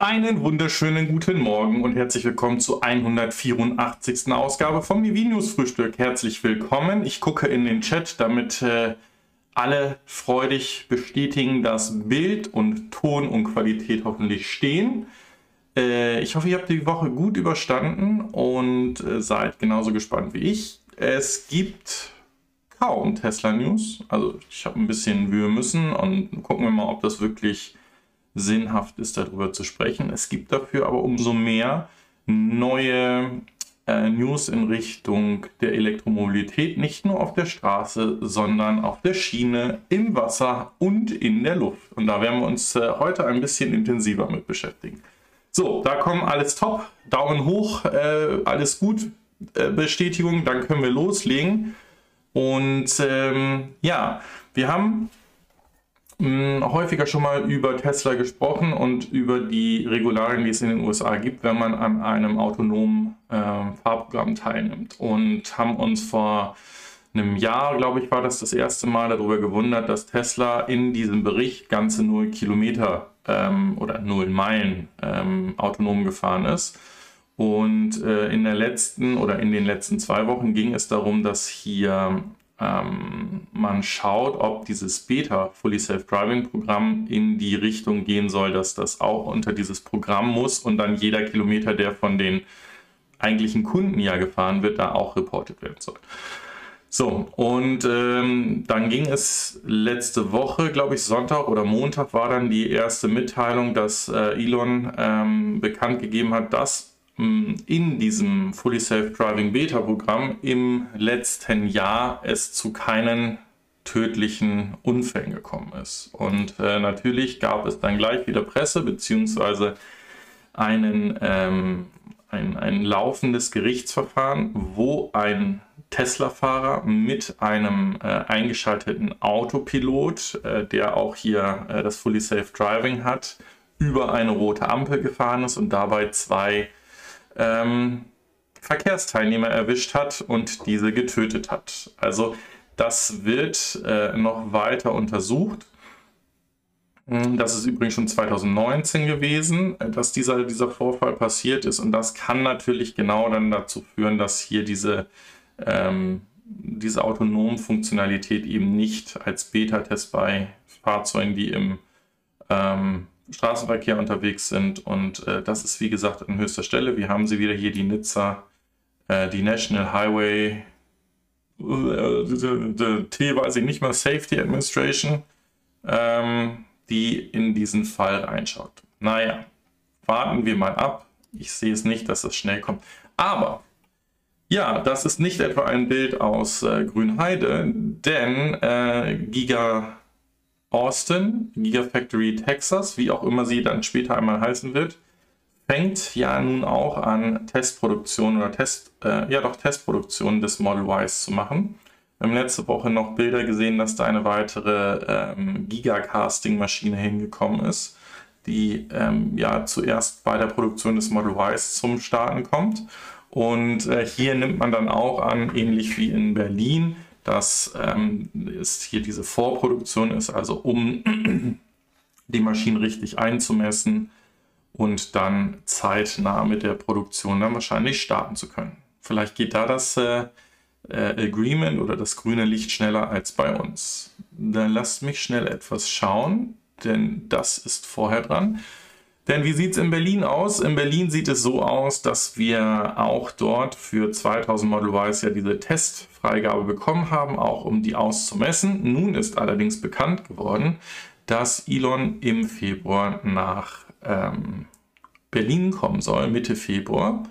Einen wunderschönen guten Morgen und herzlich willkommen zur 184. Ausgabe vom Mivi Frühstück. Herzlich willkommen. Ich gucke in den Chat, damit äh, alle freudig bestätigen, dass Bild und Ton und Qualität hoffentlich stehen. Äh, ich hoffe, ihr habt die Woche gut überstanden und äh, seid genauso gespannt wie ich. Es gibt kaum Tesla News. Also ich habe ein bisschen Mühe müssen und gucken wir mal, ob das wirklich sinnhaft ist, darüber zu sprechen. Es gibt dafür aber umso mehr neue äh, News in Richtung der Elektromobilität, nicht nur auf der Straße, sondern auf der Schiene, im Wasser und in der Luft. Und da werden wir uns äh, heute ein bisschen intensiver mit beschäftigen. So, da kommen alles top, Daumen hoch, äh, alles gut, äh, Bestätigung, dann können wir loslegen. Und ähm, ja, wir haben mh, häufiger schon mal über Tesla gesprochen und über die Regularien, die es in den USA gibt, wenn man an einem autonomen äh, Fahrprogramm teilnimmt. Und haben uns vor einem Jahr, glaube ich, war das das erste Mal darüber gewundert, dass Tesla in diesem Bericht ganze 0 Kilometer ähm, oder 0 Meilen ähm, autonom gefahren ist. Und äh, in der letzten oder in den letzten zwei Wochen ging es darum, dass hier ähm, man schaut, ob dieses Beta Fully Self-Driving Programm in die Richtung gehen soll, dass das auch unter dieses Programm muss und dann jeder Kilometer, der von den eigentlichen Kunden ja gefahren wird, da auch reportet werden soll. So, und ähm, dann ging es letzte Woche, glaube ich, Sonntag oder Montag war dann die erste Mitteilung, dass äh, Elon ähm, bekannt gegeben hat, dass in diesem Fully Self-Driving Beta-Programm im letzten Jahr es zu keinen tödlichen Unfällen gekommen ist. Und äh, natürlich gab es dann gleich wieder Presse beziehungsweise einen, ähm, ein, ein laufendes Gerichtsverfahren, wo ein Tesla-Fahrer mit einem äh, eingeschalteten Autopilot, äh, der auch hier äh, das Fully Safe Driving hat, über eine rote Ampel gefahren ist und dabei zwei ähm, Verkehrsteilnehmer erwischt hat und diese getötet hat. Also das wird äh, noch weiter untersucht. Hm, das ist übrigens schon 2019 gewesen, äh, dass dieser, dieser Vorfall passiert ist. Und das kann natürlich genau dann dazu führen, dass hier diese, ähm, diese autonome Funktionalität eben nicht als Beta-Test bei Fahrzeugen, die im ähm, Straßenverkehr unterwegs sind. Und äh, das ist, wie gesagt, an höchster Stelle. Wir haben sie wieder hier, die Nizza, äh, die National Highway, äh, T weiß ich nicht mehr, Safety Administration, ähm, die in diesen Fall reinschaut. Naja, warten wir mal ab. Ich sehe es nicht, dass das schnell kommt. Aber ja, das ist nicht etwa ein Bild aus äh, Grünheide, denn äh, Giga Austin, Gigafactory Texas, wie auch immer sie dann später einmal heißen wird, fängt ja nun auch an Testproduktion oder Test, äh, ja doch Testproduktion des Model Ys zu machen. Wir haben letzte Woche noch Bilder gesehen, dass da eine weitere ähm, Gigacasting-Maschine hingekommen ist, die ähm, ja zuerst bei der Produktion des Model Ys zum Starten kommt. Und äh, hier nimmt man dann auch an, ähnlich wie in Berlin, dass ähm, es hier diese Vorproduktion ist, also um die Maschinen richtig einzumessen und dann zeitnah mit der Produktion dann wahrscheinlich starten zu können. Vielleicht geht da das äh, äh, Agreement oder das grüne Licht schneller als bei uns. Dann lasst mich schnell etwas schauen, denn das ist vorher dran. Denn wie sieht es in Berlin aus? In Berlin sieht es so aus, dass wir auch dort für 2000 Model Ys ja diese Testfreigabe bekommen haben, auch um die auszumessen. Nun ist allerdings bekannt geworden, dass Elon im Februar nach ähm, Berlin kommen soll, Mitte Februar.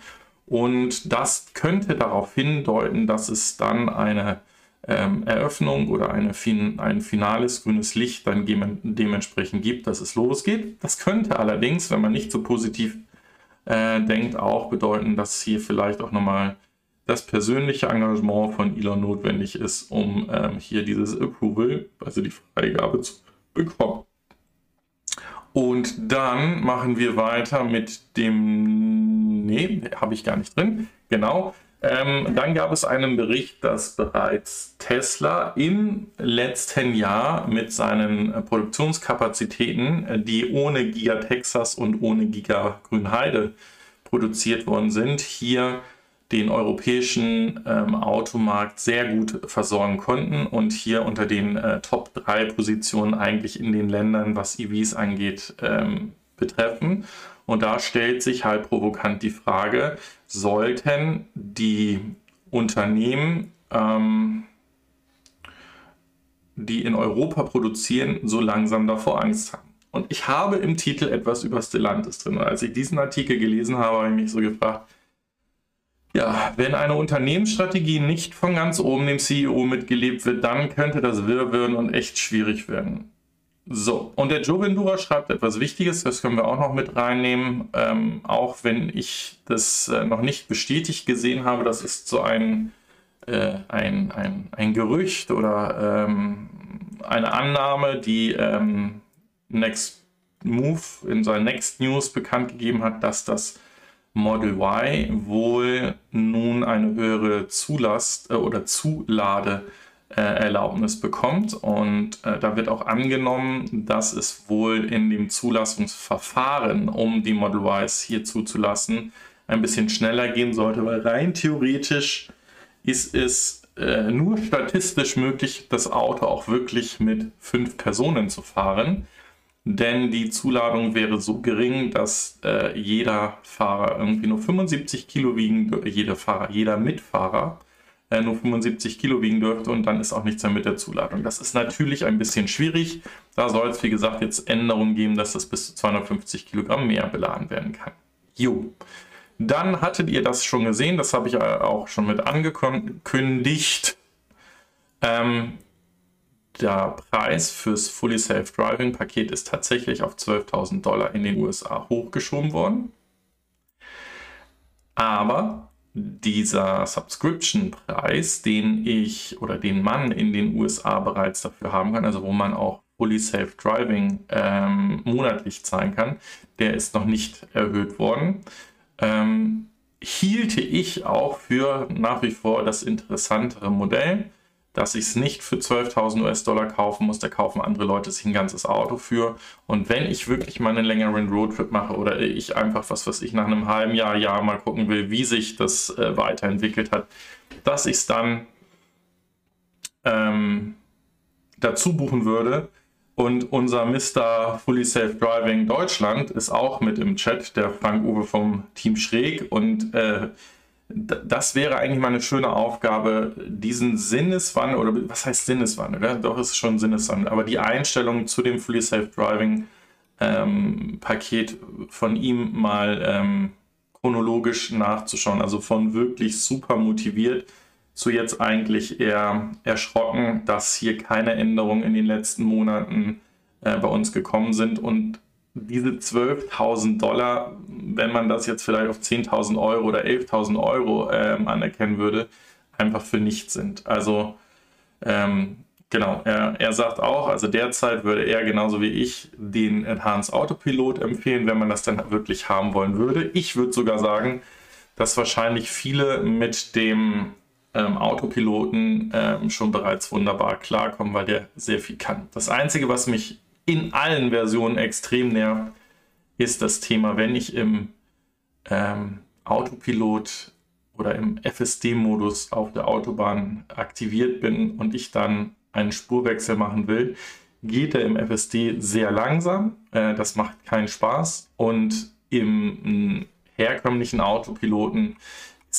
Und das könnte darauf hindeuten, dass es dann eine ähm, Eröffnung oder eine fin ein finales grünes Licht dann dementsprechend gibt, dass es losgeht. Das könnte allerdings, wenn man nicht so positiv äh, denkt, auch bedeuten, dass hier vielleicht auch nochmal das persönliche Engagement von Elon notwendig ist, um ähm, hier dieses Approval, also die Freigabe zu bekommen. Und dann machen wir weiter mit dem, nee, habe ich gar nicht drin, genau, Ähm, dann gab es einen Bericht, dass bereits Tesla im letzten Jahr mit seinen äh, Produktionskapazitäten, äh, die ohne Giga Texas und ohne Giga Grünheide produziert worden sind, hier den europäischen ähm, Automarkt sehr gut versorgen konnten und hier unter den äh, Top 3 Positionen eigentlich in den Ländern, was EVs angeht, ähm, betreffen. Und da stellt sich halt provokant die Frage, sollten die Unternehmen, ähm, die in Europa produzieren, so langsam davor Angst haben? Und ich habe im Titel etwas über Stellantis drin. Und als ich diesen Artikel gelesen habe, habe ich mich so gefragt, ja, wenn eine Unternehmensstrategie nicht von ganz oben dem CEO mitgelebt wird, dann könnte das wirr werden und echt schwierig werden. So, und der Joe Vendura schreibt etwas Wichtiges, das können wir auch noch mit reinnehmen, ähm, auch wenn ich das äh, noch nicht bestätigt gesehen habe, das ist so ein, äh, ein, ein, ein Gerücht oder ähm, eine Annahme, die ähm, Next Move in seinen Next News bekannt gegeben hat, dass das Model Y wohl nun eine höhere Zulast äh, oder Zulade äh, Erlaubnis bekommt. Und äh, da wird auch angenommen, dass es wohl in dem Zulassungsverfahren, um die Model Ys hier zuzulassen, ein bisschen schneller gehen sollte, weil rein theoretisch ist es äh, nur statistisch möglich, das Auto auch wirklich mit fünf Personen zu fahren. Denn die Zuladung wäre so gering, dass äh, jeder Fahrer irgendwie nur 75 Kilo wiegen, jeder Fahrer, jeder Mitfahrer äh, nur 75 Kilo wiegen dürfte und dann ist auch nichts mehr mit der Zuladung. Das ist natürlich ein bisschen schwierig. Da soll es, wie gesagt, jetzt Änderungen geben, dass das bis zu 250 Kilogramm mehr beladen werden kann. Jo. Dann hattet ihr das schon gesehen, das habe ich auch schon mit angekündigt. Ähm, der Preis fürs Fully Self-Driving Paket ist tatsächlich auf 12.000 Dollar in den USA hochgeschoben worden. Aber dieser Subscription-Preis, den ich oder den man in den USA bereits dafür haben kann, also wo man auch Fully Safe Driving ähm, monatlich zahlen kann, der ist noch nicht erhöht worden. Ähm, hielte ich auch für nach wie vor das interessantere Modell dass ich es nicht für 12.000 US-Dollar kaufen muss, da kaufen andere Leute sich ein ganzes Auto für. Und wenn ich wirklich mal einen längeren Roadtrip mache oder ich einfach, was was ich, nach einem halben Jahr, Jahr mal gucken will, wie sich das äh, weiterentwickelt hat, dass ich es dann ähm, dazu buchen würde. Und unser Mr. Fully Safe Driving Deutschland ist auch mit im Chat, der Frank Uwe vom Team Schräg. Und äh, das wäre eigentlich mal eine schöne Aufgabe, diesen Sinneswandel, oder was heißt Sinneswandel? Ja, doch, ist schon Sinneswandel, aber die Einstellung zu dem Fully Safe Driving ähm, Paket von ihm mal ähm, chronologisch nachzuschauen. Also von wirklich super motiviert zu jetzt eigentlich eher erschrocken, dass hier keine Änderungen in den letzten Monaten äh, bei uns gekommen sind und diese 12.000 Dollar, wenn man das jetzt vielleicht auf 10.000 Euro oder 11.000 Euro ähm, anerkennen würde, einfach für nichts sind. Also ähm, genau, er, er sagt auch, also derzeit würde er genauso wie ich den Enhanced Autopilot empfehlen, wenn man das dann wirklich haben wollen würde. Ich würde sogar sagen, dass wahrscheinlich viele mit dem ähm, Autopiloten ähm, schon bereits wunderbar klarkommen, weil der sehr viel kann. Das Einzige, was mich in allen Versionen extrem nervt, ist das Thema, wenn ich im ähm, Autopilot oder im FSD-Modus auf der Autobahn aktiviert bin und ich dann einen Spurwechsel machen will, geht er im FSD sehr langsam. Äh, das macht keinen Spaß. Und im herkömmlichen Autopiloten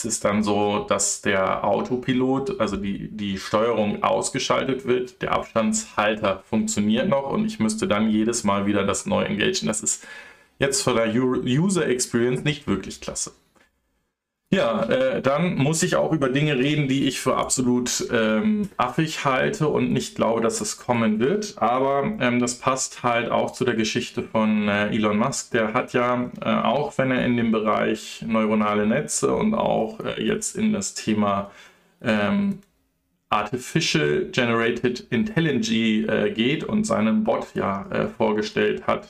ist es dann so, dass der Autopilot, also die, die Steuerung ausgeschaltet wird, der Abstandshalter funktioniert noch und ich müsste dann jedes Mal wieder das neu engagen. Das ist jetzt von der User Experience nicht wirklich klasse. Ja, äh, dann muss ich auch über Dinge reden, die ich für absolut ähm, affig halte und nicht glaube, dass es kommen wird. Aber ähm, das passt halt auch zu der Geschichte von äh, Elon Musk. Der hat ja, äh, auch wenn er in dem Bereich neuronale Netze und auch äh, jetzt in das Thema ähm, Artificial Generated Intelligence äh, geht und seinen Bot ja äh, vorgestellt hat,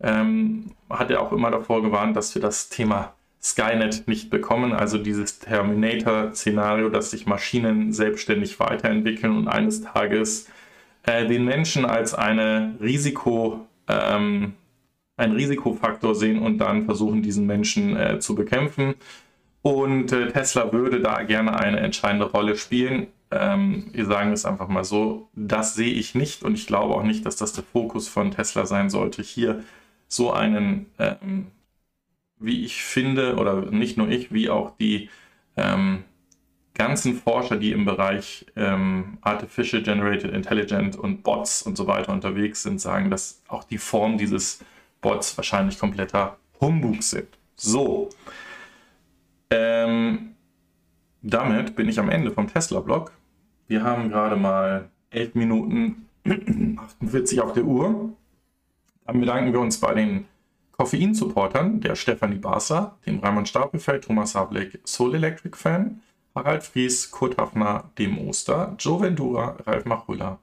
ähm, hat er auch immer davor gewarnt, dass wir das Thema Skynet nicht bekommen, also dieses Terminator-Szenario, dass sich Maschinen selbstständig weiterentwickeln und eines Tages äh, den Menschen als eine Risiko, ähm, ein Risikofaktor sehen und dann versuchen, diesen Menschen äh, zu bekämpfen. Und äh, Tesla würde da gerne eine entscheidende Rolle spielen. Ähm, wir sagen es einfach mal so, das sehe ich nicht und ich glaube auch nicht, dass das der Fokus von Tesla sein sollte, hier so einen, ähm, wie ich finde, oder nicht nur ich, wie auch die ähm, ganzen Forscher, die im Bereich ähm, Artificial Generated Intelligence und Bots und so weiter unterwegs sind, sagen, dass auch die Form dieses Bots wahrscheinlich kompletter Humbug sind. So. Ähm, damit bin ich am Ende vom Tesla-Blog. Wir haben gerade mal 11 Minuten 48 auf der Uhr. Dann bedanken wir uns bei den Koffein-Supportern, der Stefanie Barser, dem Raimund Stapelfeld, Thomas Hablik, Soul Electric Fan, Harald Fries, Kurt Hafner, dem Oster, Joe Ventura, Ralf Machula,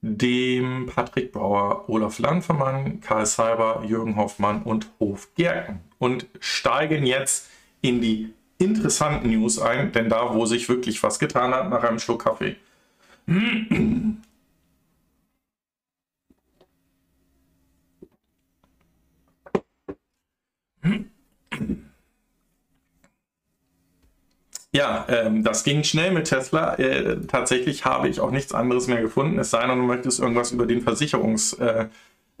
dem Patrick Bauer, Olaf Landvermann, Karl Seiber, Jürgen Hoffmann und Hof Gerken und steigen jetzt in die interessanten News ein, denn da, wo sich wirklich was getan hat, nach einem Schluck Kaffee. Ja, ähm, das ging schnell mit Tesla. Äh, tatsächlich habe ich auch nichts anderes mehr gefunden, es sei denn, du möchtest irgendwas über den Versicherungsdienst äh,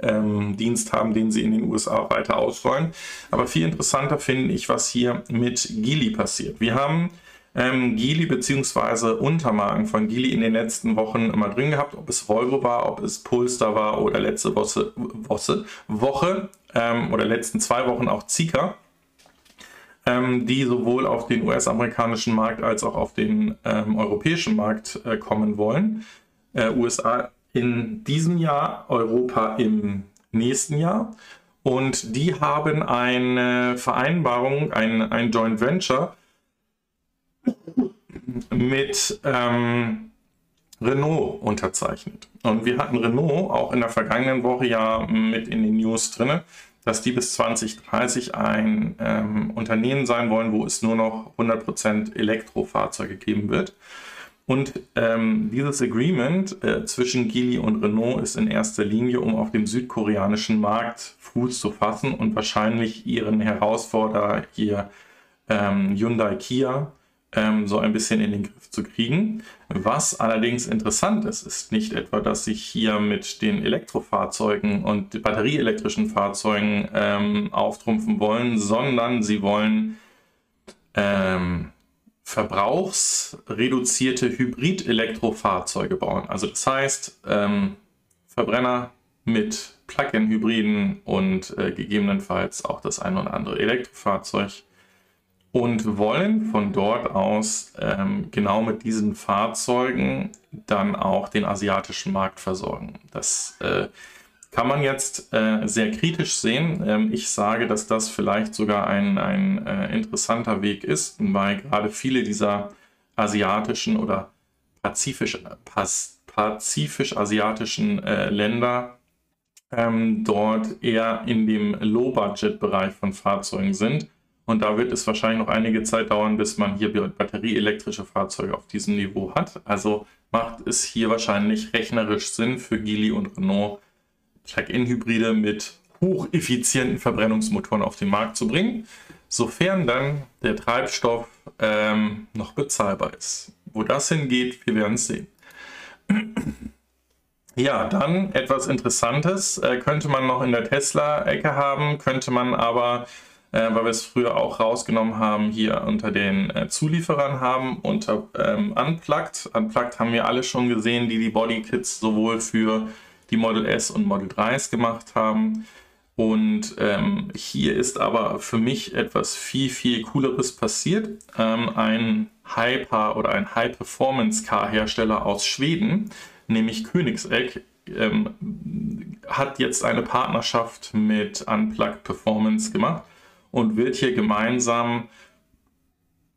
ähm, haben, den sie in den USA weiter ausrollen. Aber viel interessanter finde ich, was hier mit Geely passiert. Wir haben ähm, Geely bzw. Untermarken von Geely in den letzten Wochen immer drin gehabt, ob es Volvo war, ob es Polestar war oder letzte Woche, Woche, Woche ähm, oder letzten zwei Wochen auch Zika ähm, die sowohl auf den US-amerikanischen Markt als auch auf den ähm, europäischen Markt äh, kommen wollen. Äh, USA in diesem Jahr, Europa im nächsten Jahr. Und die haben eine Vereinbarung, ein, ein Joint Venture mit ähm, Renault unterzeichnet. Und wir hatten Renault auch in der vergangenen Woche ja mit in den News drin dass die bis 2030 ein ähm, Unternehmen sein wollen, wo es nur noch 100% Elektrofahrzeuge geben wird. Und ähm, dieses Agreement äh, zwischen Geely und Renault ist in erster Linie, um auf dem südkoreanischen Markt Fuß zu fassen und wahrscheinlich ihren Herausforderer hier ähm, Hyundai Kia ähm, so ein bisschen in den Griff zu kriegen. Was allerdings interessant ist, ist nicht etwa, dass sich hier mit den Elektrofahrzeugen und batterieelektrischen Fahrzeugen ähm, auftrumpfen wollen, sondern sie wollen ähm, verbrauchsreduzierte Hybrid-Elektrofahrzeuge bauen. Also das heißt, ähm, Verbrenner mit Plug-in-Hybriden und äh, gegebenenfalls auch das ein oder andere Elektrofahrzeug und wollen von dort aus ähm, genau mit diesen Fahrzeugen dann auch den asiatischen Markt versorgen. Das äh, kann man jetzt äh, sehr kritisch sehen. Ähm, ich sage, dass das vielleicht sogar ein, ein äh, interessanter Weg ist, weil gerade viele dieser asiatischen oder pazifisch-asiatischen äh, Länder ähm, dort eher in dem Low-Budget-Bereich von Fahrzeugen sind und da wird es wahrscheinlich noch einige Zeit dauern, bis man hier batterieelektrische Fahrzeuge auf diesem Niveau hat. Also macht es hier wahrscheinlich rechnerisch Sinn für Geely und Renault, Plug-in-Hybride mit hocheffizienten Verbrennungsmotoren auf den Markt zu bringen, sofern dann der Treibstoff ähm, noch bezahlbar ist. Wo das hingeht, wir werden es sehen. Ja, dann etwas Interessantes äh, könnte man noch in der Tesla-Ecke haben, könnte man aber äh, weil wir es früher auch rausgenommen haben, hier unter den äh, Zulieferern haben, unter ähm, Unplugged. Unplugged haben wir alle schon gesehen, die die Bodykits sowohl für die Model S und Model 3s gemacht haben. Und ähm, hier ist aber für mich etwas viel, viel Cooleres passiert. Ähm, ein Hyper oder ein High-Performance-Car-Hersteller aus Schweden, nämlich Königsegg, ähm, hat jetzt eine Partnerschaft mit Unplugged Performance gemacht und wird hier gemeinsam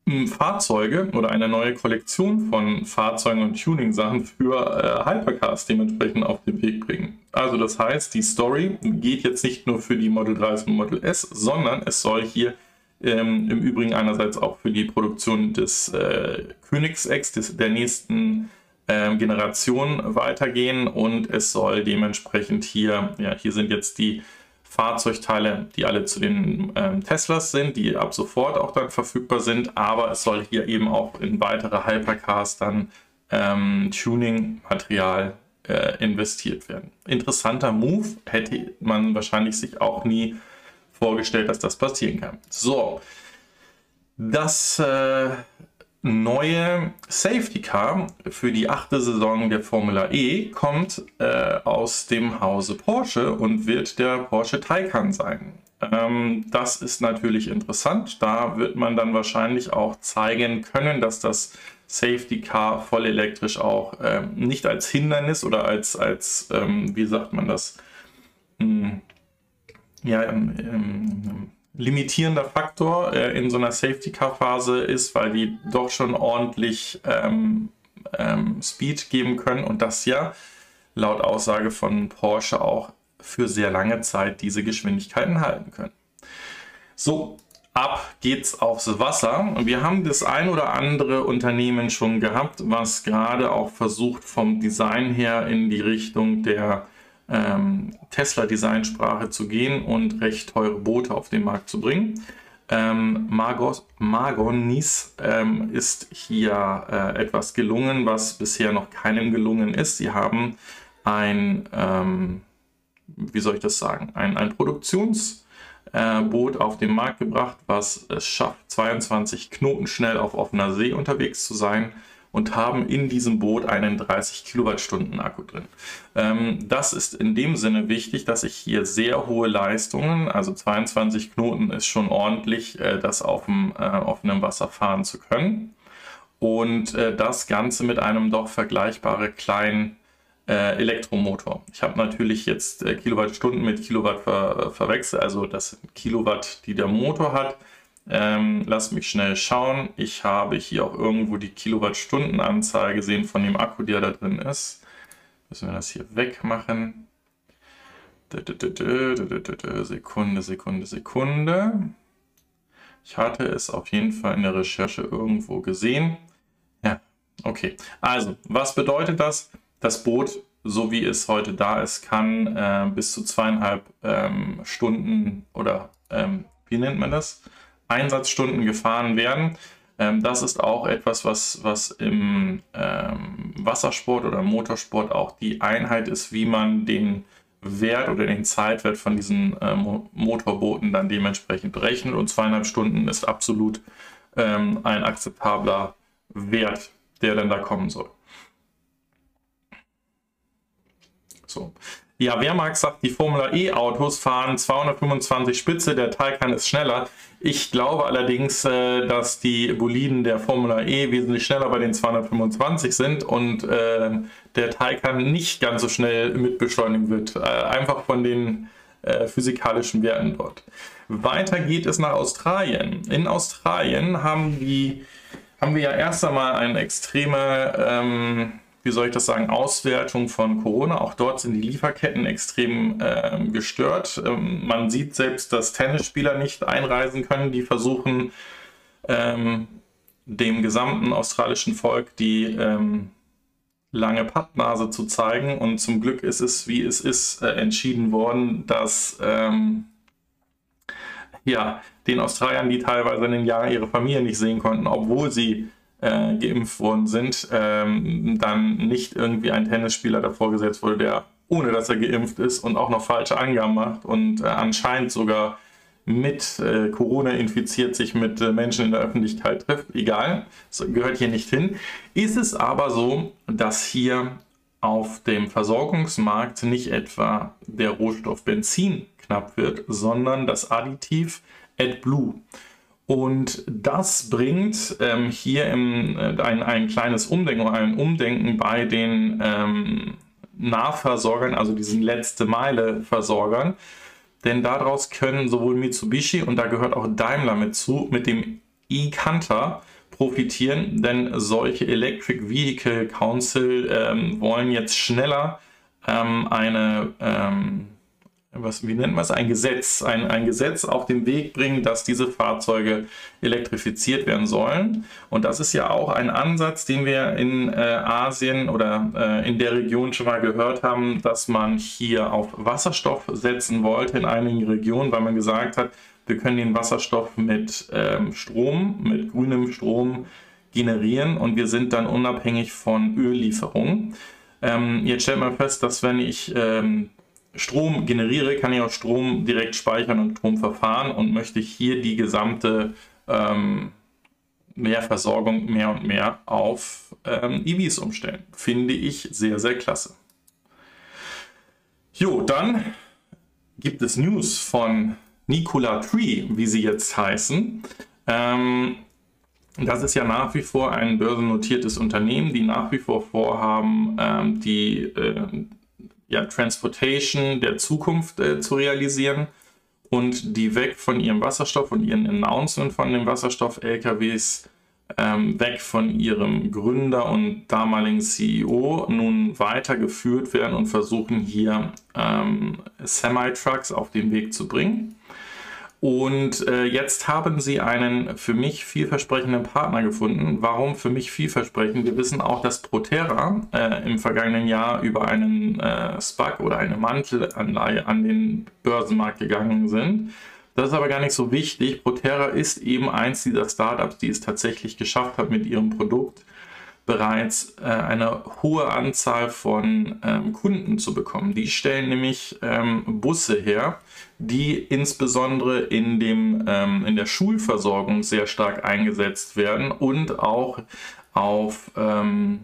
hm, Fahrzeuge oder eine neue Kollektion von Fahrzeugen und Tuning-Sachen für äh, Hypercars dementsprechend auf den Weg bringen. Also das heißt, die Story geht jetzt nicht nur für die Model 3 und Model S, sondern es soll hier ähm, im Übrigen einerseits auch für die Produktion des äh, Königsex, des, der nächsten äh, Generation weitergehen und es soll dementsprechend hier, ja, hier sind jetzt die Fahrzeugteile, die alle zu den ähm, Teslas sind, die ab sofort auch dann verfügbar sind, aber es soll hier eben auch in weitere Hypercars dann ähm, Tuning-Material äh, investiert werden. Interessanter Move, hätte man wahrscheinlich sich auch nie vorgestellt, dass das passieren kann. So, das äh, neue Safety Car für die achte Saison der Formula E kommt äh, aus dem Hause Porsche und wird der Porsche Taycan sein. Ähm, das ist natürlich interessant. Da wird man dann wahrscheinlich auch zeigen können, dass das Safety Car voll elektrisch auch ähm, nicht als Hindernis oder als, als ähm, wie sagt man das, hm, ja, ähm, limitierender Faktor äh, in so einer Safety-Car-Phase ist, weil die doch schon ordentlich ähm, ähm, Speed geben können und das ja laut Aussage von Porsche auch für sehr lange Zeit diese Geschwindigkeiten halten können. So, ab geht's aufs Wasser. Und wir haben das ein oder andere Unternehmen schon gehabt, was gerade auch versucht, vom Design her in die Richtung der ähm, Tesla-Designsprache zu gehen und recht teure Boote auf den Markt zu bringen. Ähm, Margos, Margonis ähm, ist hier äh, etwas gelungen, was bisher noch keinem gelungen ist. Sie haben ein, ähm, wie soll ich das sagen, ein, ein Produktionsboot äh, auf den Markt gebracht, was es schafft, 22 Knoten schnell auf offener See unterwegs zu sein und haben in diesem Boot einen 30 Kilowattstunden Akku drin. Ähm, das ist in dem Sinne wichtig, dass ich hier sehr hohe Leistungen, also 22 Knoten ist schon ordentlich, äh, das auf dem äh, offenen Wasser fahren zu können. Und äh, das Ganze mit einem doch vergleichbaren kleinen äh, Elektromotor. Ich habe natürlich jetzt äh, Kilowattstunden mit Kilowatt ver verwechselt, also das sind Kilowatt, die der Motor hat. Ähm, lass mich schnell schauen. Ich habe hier auch irgendwo die Kilowattstundenanzahl gesehen von dem Akku, der da drin ist. Müssen wir das hier wegmachen. Sekunde, Sekunde, Sekunde. Ich hatte es auf jeden Fall in der Recherche irgendwo gesehen. Ja, okay. Also, was bedeutet das? Das Boot, so wie es heute da ist, kann äh, bis zu zweieinhalb ähm, Stunden oder ähm, wie nennt man das? Einsatzstunden gefahren werden. Ähm, das ist auch etwas, was, was im ähm, Wassersport oder Motorsport auch die Einheit ist, wie man den Wert oder den Zeitwert von diesen äh, Motorbooten dann dementsprechend berechnet. Und zweieinhalb Stunden ist absolut ähm, ein akzeptabler Wert, der dann da kommen soll. So. Ja, Wehrmacht sagt, die Formula E-Autos fahren 225 Spitze, der Taycan ist schneller. Ich glaube allerdings, äh, dass die Boliden der Formula E wesentlich schneller bei den 225 sind und äh, der Taycan nicht ganz so schnell mitbeschleunigen wird. Äh, einfach von den physikalischen Werten dort. Weiter geht es nach Australien. In Australien haben, die, haben wir ja erst einmal eine extreme... Ähm, wie soll ich das sagen, Auswertung von Corona. Auch dort sind die Lieferketten extrem äh, gestört. Ähm, man sieht selbst, dass Tennisspieler nicht einreisen können, die versuchen, ähm, dem gesamten australischen Volk die ähm, lange Pappnase zu zeigen. Und zum Glück ist es, wie es ist, äh, entschieden worden, dass ähm, ja, den Australiern, die teilweise in den Jahren ihre Familie nicht sehen konnten, obwohl sie äh, geimpft worden sind, ähm, dann nicht irgendwie ein Tennisspieler davor gesetzt wurde, der ohne dass er geimpft ist und auch noch falsche Angaben macht und äh, anscheinend sogar mit äh, Corona infiziert sich mit äh, Menschen in der Öffentlichkeit trifft. Egal, das gehört hier nicht hin. Ist es aber so, dass hier auf dem Versorgungsmarkt nicht etwa der Rohstoff Benzin knapp wird, sondern das Additiv AdBlue. Und das bringt ähm, hier im, äh, ein, ein kleines Umdenken, ein Umdenken bei den ähm, Nahversorgern, also diesen letzte Meile Versorgern. Denn daraus können sowohl Mitsubishi und da gehört auch Daimler mit zu, mit dem e-Canter profitieren, denn solche Electric Vehicle Council ähm, wollen jetzt schneller ähm, eine ähm, was, wie nennt man es, ein Gesetz, ein, ein Gesetz auf den Weg bringen, dass diese Fahrzeuge elektrifiziert werden sollen. Und das ist ja auch ein Ansatz, den wir in äh, Asien oder äh, in der Region schon mal gehört haben, dass man hier auf Wasserstoff setzen wollte in einigen Regionen, weil man gesagt hat, wir können den Wasserstoff mit ähm, Strom, mit grünem Strom generieren und wir sind dann unabhängig von Öllieferungen. Ähm, jetzt stellt man fest, dass wenn ich ähm, Strom generiere, kann ich auch Strom direkt speichern und Strom verfahren und möchte hier die gesamte ähm, Mehrversorgung mehr und mehr auf ähm, EVs umstellen. Finde ich sehr, sehr klasse. Jo, dann gibt es News von Nikola Tree, wie sie jetzt heißen. Ähm, das ist ja nach wie vor ein börsennotiertes Unternehmen, die nach wie vor vorhaben, ähm, die äh, ja, Transportation der Zukunft äh, zu realisieren und die weg von ihrem Wasserstoff und ihren Announcement von den Wasserstoff-LKWs ähm, weg von ihrem Gründer und damaligen CEO nun weitergeführt werden und versuchen hier ähm, Semi-Trucks auf den Weg zu bringen. Und äh, jetzt haben sie einen für mich vielversprechenden Partner gefunden. Warum für mich vielversprechend? Wir wissen auch, dass Proterra äh, im vergangenen Jahr über einen äh, SPAC oder eine Mantelanleihe an den Börsenmarkt gegangen sind. Das ist aber gar nicht so wichtig. Proterra ist eben eins dieser Startups, die es tatsächlich geschafft hat, mit ihrem Produkt bereits äh, eine hohe Anzahl von ähm, Kunden zu bekommen. Die stellen nämlich ähm, Busse her, die insbesondere in, dem, ähm, in der Schulversorgung sehr stark eingesetzt werden und auch auf ähm,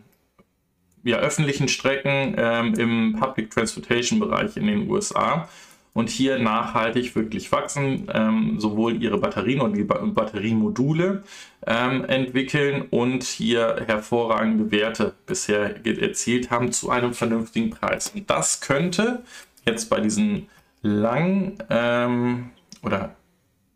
ja, öffentlichen Strecken ähm, im Public Transportation Bereich in den USA und hier nachhaltig wirklich wachsen, ähm, sowohl ihre Batterien und die ba Batteriemodule ähm, entwickeln und hier hervorragende Werte bisher erzielt haben zu einem vernünftigen Preis. Und das könnte jetzt bei diesen lang ähm, oder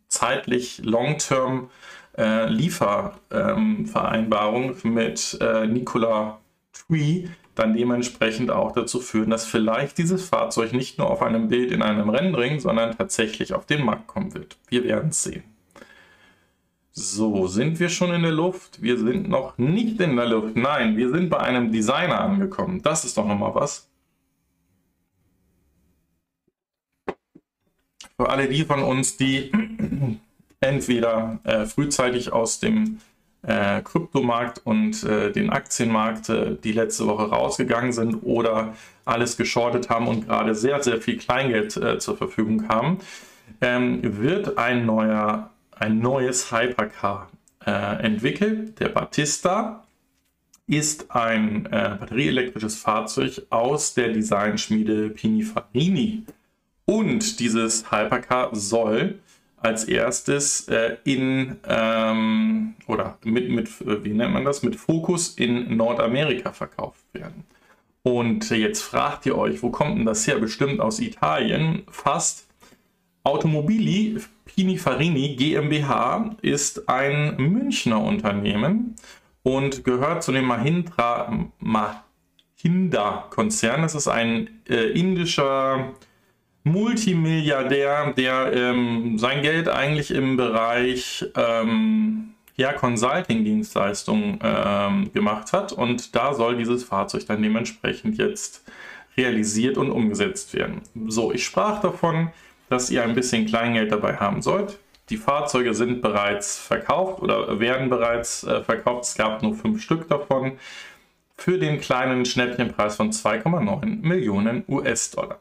zeitlich long-term äh, Liefervereinbarungen mit äh, Nikola Tree dann dementsprechend auch dazu führen, dass vielleicht dieses Fahrzeug nicht nur auf einem Bild in einem Rennring, sondern tatsächlich auf den Markt kommen wird. Wir werden es sehen. So, sind wir schon in der Luft? Wir sind noch nicht in der Luft. Nein, wir sind bei einem Designer angekommen. Das ist doch nochmal was. Für alle die von uns, die entweder äh, frühzeitig aus dem äh, Kryptomarkt und äh, den Aktienmarkt äh, die letzte Woche rausgegangen sind oder alles geschortet haben und gerade sehr, sehr viel Kleingeld äh, zur Verfügung haben, ähm, wird ein, neuer, ein neues Hypercar äh, entwickelt. Der Batista ist ein äh, batterieelektrisches Fahrzeug aus der Designschmiede Pininfarina. Und dieses Hypercar soll als erstes äh, in ähm, oder mit, mit, wie nennt man das, mit Fokus in Nordamerika verkauft werden. Und jetzt fragt ihr euch, wo kommt denn das her? Bestimmt aus Italien. Fast. Automobili Pininfarina GmbH ist ein Münchner Unternehmen und gehört zu dem Mahindra Mahinda-Konzern. Das ist ein äh, indischer Multimilliardär, der ähm, sein Geld eigentlich im Bereich ähm, ja, Consulting-Dienstleistungen ähm, gemacht hat. Und da soll dieses Fahrzeug dann dementsprechend jetzt realisiert und umgesetzt werden. So, ich sprach davon, dass ihr ein bisschen Kleingeld dabei haben sollt. Die Fahrzeuge sind bereits verkauft oder werden bereits äh, verkauft. Es gab nur fünf Stück davon für den kleinen Schnäppchenpreis von 2,9 Millionen US-Dollar.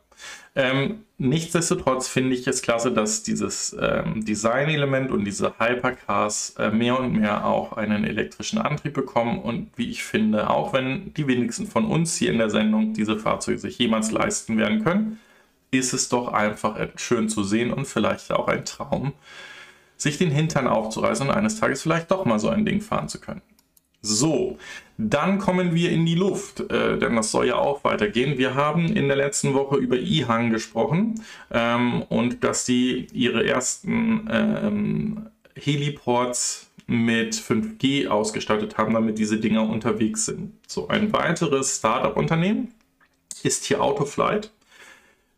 Ähm, nichtsdestotrotz finde ich es klasse, dass dieses ähm, Designelement und diese Hypercars äh, mehr und mehr auch einen elektrischen Antrieb bekommen und wie ich finde, auch wenn die wenigsten von uns hier in der Sendung diese Fahrzeuge sich jemals leisten werden können, ist es doch einfach schön zu sehen und vielleicht auch ein Traum, sich den Hintern aufzureißen und eines Tages vielleicht doch mal so ein Ding fahren zu können. So, dann kommen wir in die Luft, äh, denn das soll ja auch weitergehen. Wir haben in der letzten Woche über IHANG gesprochen ähm, und dass sie ihre ersten ähm, Heliports mit 5G ausgestattet haben, damit diese Dinger unterwegs sind. So, ein weiteres Startup-Unternehmen ist hier Autoflight.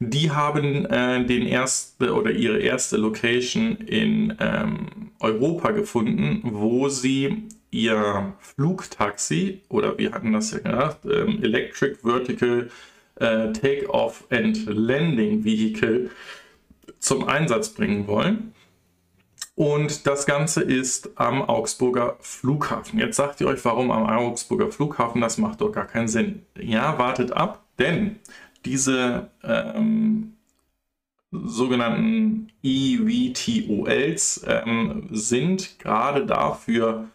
Die haben äh, den erste oder ihre erste Location in ähm, Europa gefunden, wo sie ihr Flugtaxi oder wir hatten das ja genannt, ähm, Electric Vertical äh, Take-Off and Landing Vehicle zum Einsatz bringen wollen. Und das Ganze ist am Augsburger Flughafen. Jetzt sagt ihr euch, warum am Augsburger Flughafen? Das macht doch gar keinen Sinn. Ja, wartet ab, denn diese ähm, sogenannten EVTOLs ähm, sind gerade dafür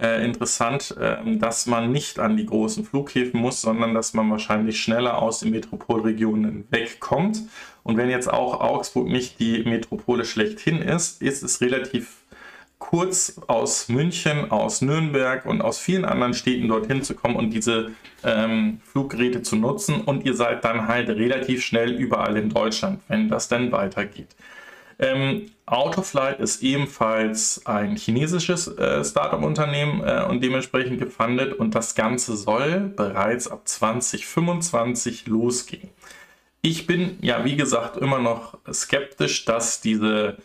äh, interessant, äh, dass man nicht an die großen Flughäfen muss, sondern dass man wahrscheinlich schneller aus den Metropolregionen wegkommt. Und wenn jetzt auch Augsburg nicht die Metropole schlechthin ist, ist es relativ kurz aus München, aus Nürnberg und aus vielen anderen Städten dorthin zu kommen und diese ähm, Fluggeräte zu nutzen. Und ihr seid dann halt relativ schnell überall in Deutschland, wenn das dann weitergeht. Ähm, Autoflight ist ebenfalls ein chinesisches äh, Startup-Unternehmen äh, und dementsprechend gefundet und das Ganze soll bereits ab 2025 losgehen. Ich bin ja, wie gesagt, immer noch skeptisch, dass diese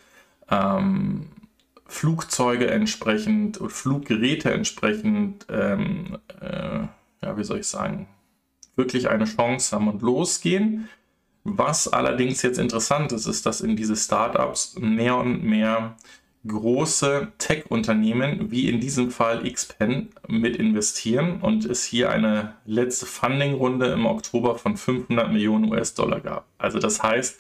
ähm, Flugzeuge entsprechend und Fluggeräte entsprechend, ähm, äh, ja, wie soll ich sagen, wirklich eine Chance haben und losgehen. Was allerdings jetzt interessant ist, ist, dass in diese Startups mehr und mehr große Tech-Unternehmen, wie in diesem Fall Xpen, mit investieren und es hier eine letzte Funding-Runde im Oktober von 500 Millionen US-Dollar gab. Also das heißt,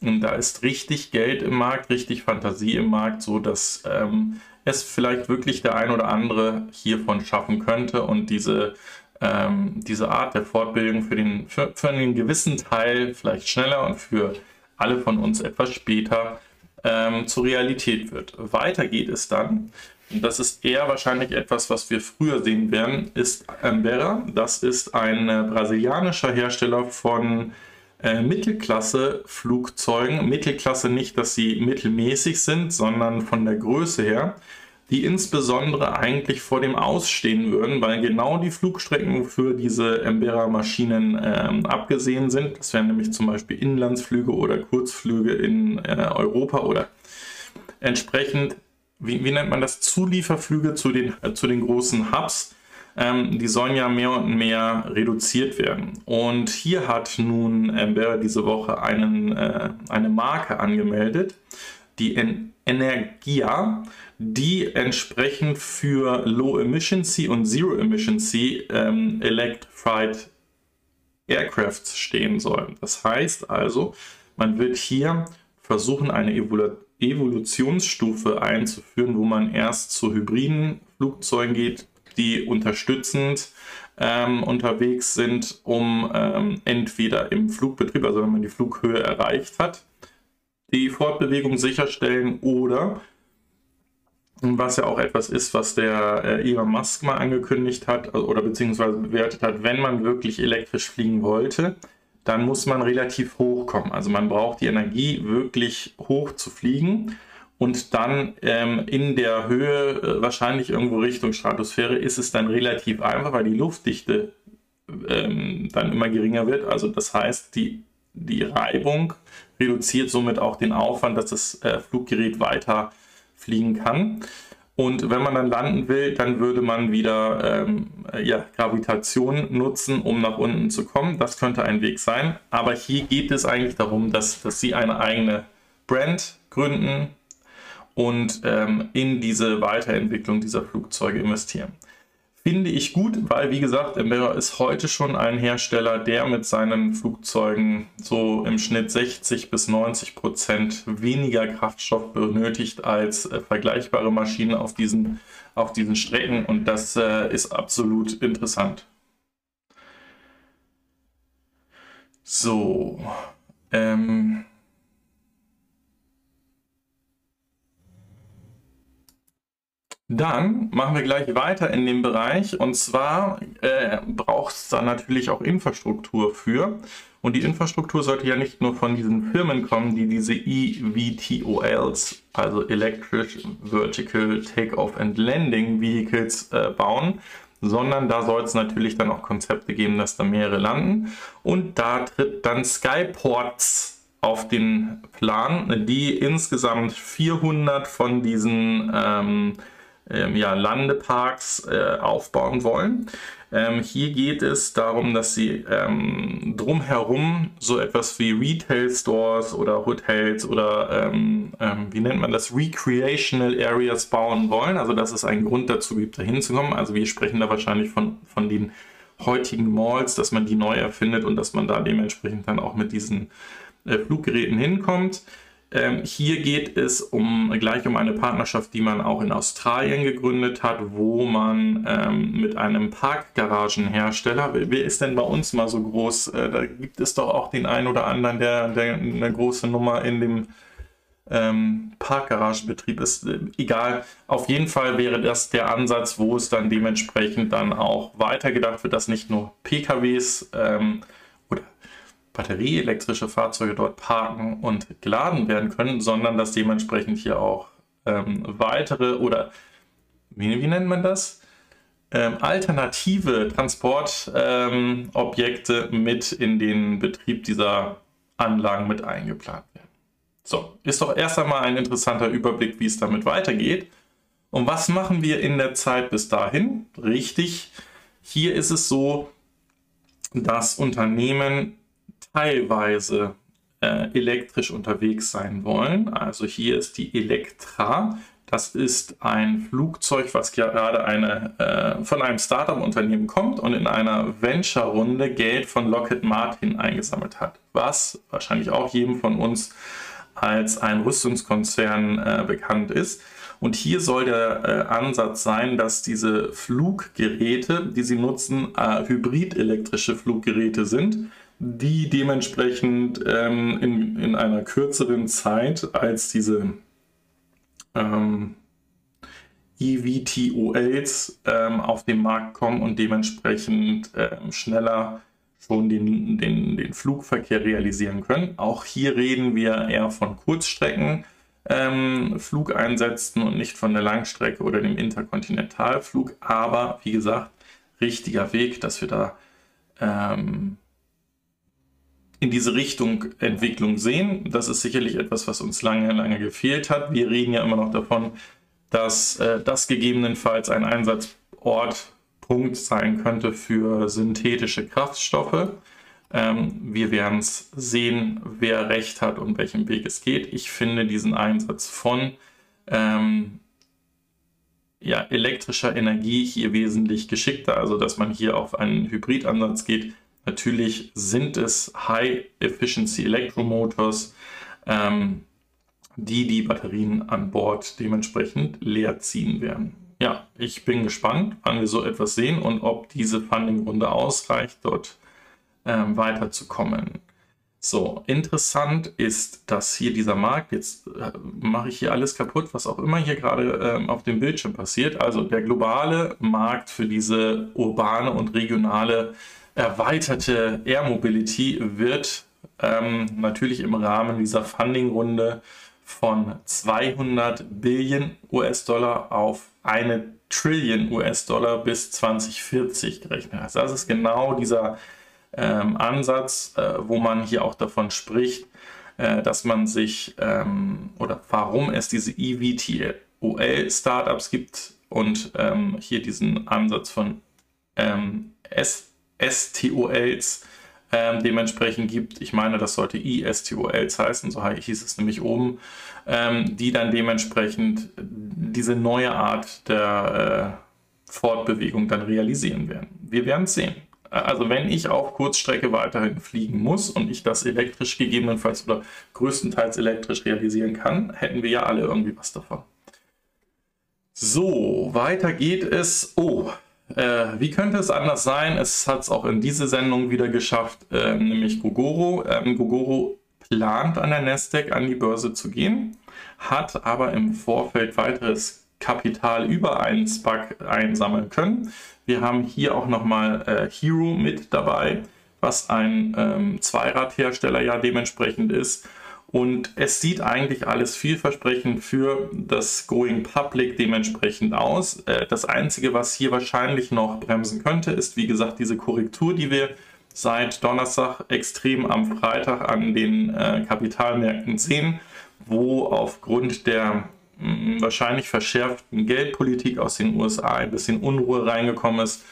da ist richtig Geld im Markt, richtig Fantasie im Markt, so dass ähm, es vielleicht wirklich der ein oder andere hiervon schaffen könnte und diese ähm, diese Art der Fortbildung für, den, für, für einen gewissen Teil vielleicht schneller und für alle von uns etwas später ähm, zur Realität wird. Weiter geht es dann, und das ist eher wahrscheinlich etwas, was wir früher sehen werden, ist Ambera. Das ist ein äh, brasilianischer Hersteller von äh, Mittelklasse-Flugzeugen. Mittelklasse nicht, dass sie mittelmäßig sind, sondern von der Größe her die insbesondere eigentlich vor dem Ausstehen würden, weil genau die Flugstrecken für diese Embera-Maschinen ähm, abgesehen sind. Das wären nämlich zum Beispiel Inlandsflüge oder Kurzflüge in äh, Europa oder entsprechend, wie, wie, nennt man das, Zulieferflüge zu den, äh, zu den großen Hubs. Ähm, die sollen ja mehr und mehr reduziert werden. Und hier hat nun Embera diese Woche einen, äh, eine Marke angemeldet, die en Energia die entsprechend für Low Emissioncy und Zero Emissioncy ähm, Electrified Aircrafts stehen sollen. Das heißt also, man wird hier versuchen, eine Evolu Evolutionsstufe einzuführen, wo man erst zu hybriden Flugzeugen geht, die unterstützend ähm, unterwegs sind, um ähm, entweder im Flugbetrieb, also wenn man die Flughöhe erreicht hat, die Fortbewegung sicherstellen oder was ja auch etwas ist, was der äh, Elon Musk mal angekündigt hat also, oder beziehungsweise bewertet hat, wenn man wirklich elektrisch fliegen wollte, dann muss man relativ hoch kommen. Also man braucht die Energie, wirklich hoch zu fliegen. Und dann ähm, in der Höhe, äh, wahrscheinlich irgendwo Richtung Stratosphäre, ist es dann relativ einfach, weil die Luftdichte ähm, dann immer geringer wird. Also das heißt, die, die Reibung reduziert somit auch den Aufwand, dass das äh, Fluggerät weiter fliegen kann. Und wenn man dann landen will, dann würde man wieder ähm, ja, Gravitation nutzen, um nach unten zu kommen. Das könnte ein Weg sein. Aber hier geht es eigentlich darum, dass, dass Sie eine eigene Brand gründen und ähm, in diese Weiterentwicklung dieser Flugzeuge investieren. Finde ich gut, weil wie gesagt, Embraer ist heute schon ein Hersteller, der mit seinen Flugzeugen so im Schnitt 60 bis 90 Prozent weniger Kraftstoff benötigt als äh, vergleichbare Maschinen auf diesen, auf diesen Strecken und das äh, ist absolut interessant. So, ähm, Dann machen wir gleich weiter in dem Bereich und zwar äh, braucht es da natürlich auch Infrastruktur für. Und die Infrastruktur sollte ja nicht nur von diesen Firmen kommen, die diese EVTOLs, also Electric Vertical Takeoff and Landing Vehicles, äh, bauen, sondern da soll es natürlich dann auch Konzepte geben, dass da mehrere landen. Und da tritt dann Skyports auf den Plan, die insgesamt 400 von diesen ähm, ähm, ja, Landeparks äh, aufbauen wollen. Ähm, hier geht es darum, dass sie ähm, drumherum so etwas wie Retail Stores oder Hotels oder ähm, ähm, wie nennt man das, Recreational Areas bauen wollen. Also dass es einen Grund dazu gibt, da hinzukommen. Also wir sprechen da wahrscheinlich von, von den heutigen Malls, dass man die neu erfindet und dass man da dementsprechend dann auch mit diesen äh, Fluggeräten hinkommt. Ähm, hier geht es um gleich um eine Partnerschaft, die man auch in Australien gegründet hat, wo man ähm, mit einem Parkgaragenhersteller, wer ist denn bei uns mal so groß? Äh, da gibt es doch auch den einen oder anderen, der, der eine große Nummer in dem ähm, Parkgaragenbetrieb ist. Äh, egal, auf jeden Fall wäre das der Ansatz, wo es dann dementsprechend dann auch weitergedacht wird, dass nicht nur PKWs ähm, batterieelektrische Fahrzeuge dort parken und geladen werden können, sondern dass dementsprechend hier auch ähm, weitere oder wie, wie, nennt man das? Ähm, alternative Transportobjekte ähm, mit in den Betrieb dieser Anlagen mit eingeplant werden. So, ist doch erst einmal ein interessanter Überblick, wie es damit weitergeht. Und was machen wir in der Zeit bis dahin? Richtig, hier ist es so, dass Unternehmen teilweise äh, elektrisch unterwegs sein wollen. Also hier ist die Elektra. Das ist ein Flugzeug, was gerade eine, äh, von einem Startup-Unternehmen kommt und in einer Venture-Runde Geld von Lockheed Martin eingesammelt hat. Was wahrscheinlich auch jedem von uns als ein Rüstungskonzern äh, bekannt ist. Und hier soll der äh, Ansatz sein, dass diese Fluggeräte, die sie nutzen, äh, hybrid-elektrische Fluggeräte sind die dementsprechend ähm, in, in einer kürzeren Zeit als diese ähm, EVTOLs ähm, auf den Markt kommen und dementsprechend ähm, schneller schon den, den, den Flugverkehr realisieren können. Auch hier reden wir eher von Kurzstrecken. Ähm, Flugeinsätzen und nicht von der Langstrecke oder dem Interkontinentalflug. Aber wie gesagt, richtiger Weg, dass wir da ähm, in diese Richtung Entwicklung sehen. Das ist sicherlich etwas, was uns lange, lange gefehlt hat. Wir reden ja immer noch davon, dass äh, das gegebenenfalls ein Einsatzortpunkt sein könnte für synthetische Kraftstoffe. Ähm, wir werden es sehen, wer recht hat und welchen Weg es geht. Ich finde diesen Einsatz von ähm, ja, elektrischer Energie hier wesentlich geschickter, also dass man hier auf einen Hybridansatz geht, Natürlich sind es High-Efficiency Elektromotors, ähm, die die Batterien an Bord dementsprechend leer ziehen werden. Ja, ich bin gespannt, wann wir so etwas sehen und ob diese Funding-Runde ausreicht, dort ähm, weiterzukommen. So, interessant ist, dass hier dieser Markt, jetzt äh, mache ich hier alles kaputt, was auch immer hier gerade ähm, auf dem Bildschirm passiert, also der globale Markt für diese urbane und regionale erweiterte Air Mobility wird ähm, natürlich im Rahmen dieser Funding-Runde von 200 Billionen US-Dollar auf eine Trillion US-Dollar bis 2040 gerechnet. Also das ist genau dieser ähm, Ansatz, äh, wo man hier auch davon spricht, äh, dass man sich ähm, oder warum es diese EVTOL-Startups gibt und ähm, hier diesen Ansatz von ähm, S STOLs ähm, dementsprechend gibt. Ich meine, das sollte ISTOLs heißen, so hieß es nämlich oben, ähm, die dann dementsprechend diese neue Art der äh, Fortbewegung dann realisieren werden. Wir werden es sehen. Also wenn ich auf Kurzstrecke weiterhin fliegen muss und ich das elektrisch gegebenenfalls oder größtenteils elektrisch realisieren kann, hätten wir ja alle irgendwie was davon. So, weiter geht es. Oh, äh, wie könnte es anders sein? Es hat es auch in diese Sendung wieder geschafft, äh, nämlich Gogoro. Ähm, Gogoro plant an der Nasdaq an die Börse zu gehen, hat aber im Vorfeld weiteres Kapital über einen SPAC einsammeln können. Wir haben hier auch nochmal äh, Hero mit dabei, was ein ähm, Zweiradhersteller ja dementsprechend ist. Und es sieht eigentlich alles vielversprechend für das Going Public dementsprechend aus. Äh, das Einzige, was hier wahrscheinlich noch bremsen könnte, ist wie gesagt diese Korrektur, die wir seit Donnerstag extrem am Freitag an den äh, Kapitalmärkten sehen, wo aufgrund der mh, wahrscheinlich verschärften Geldpolitik aus den USA ein bisschen Unruhe reingekommen ist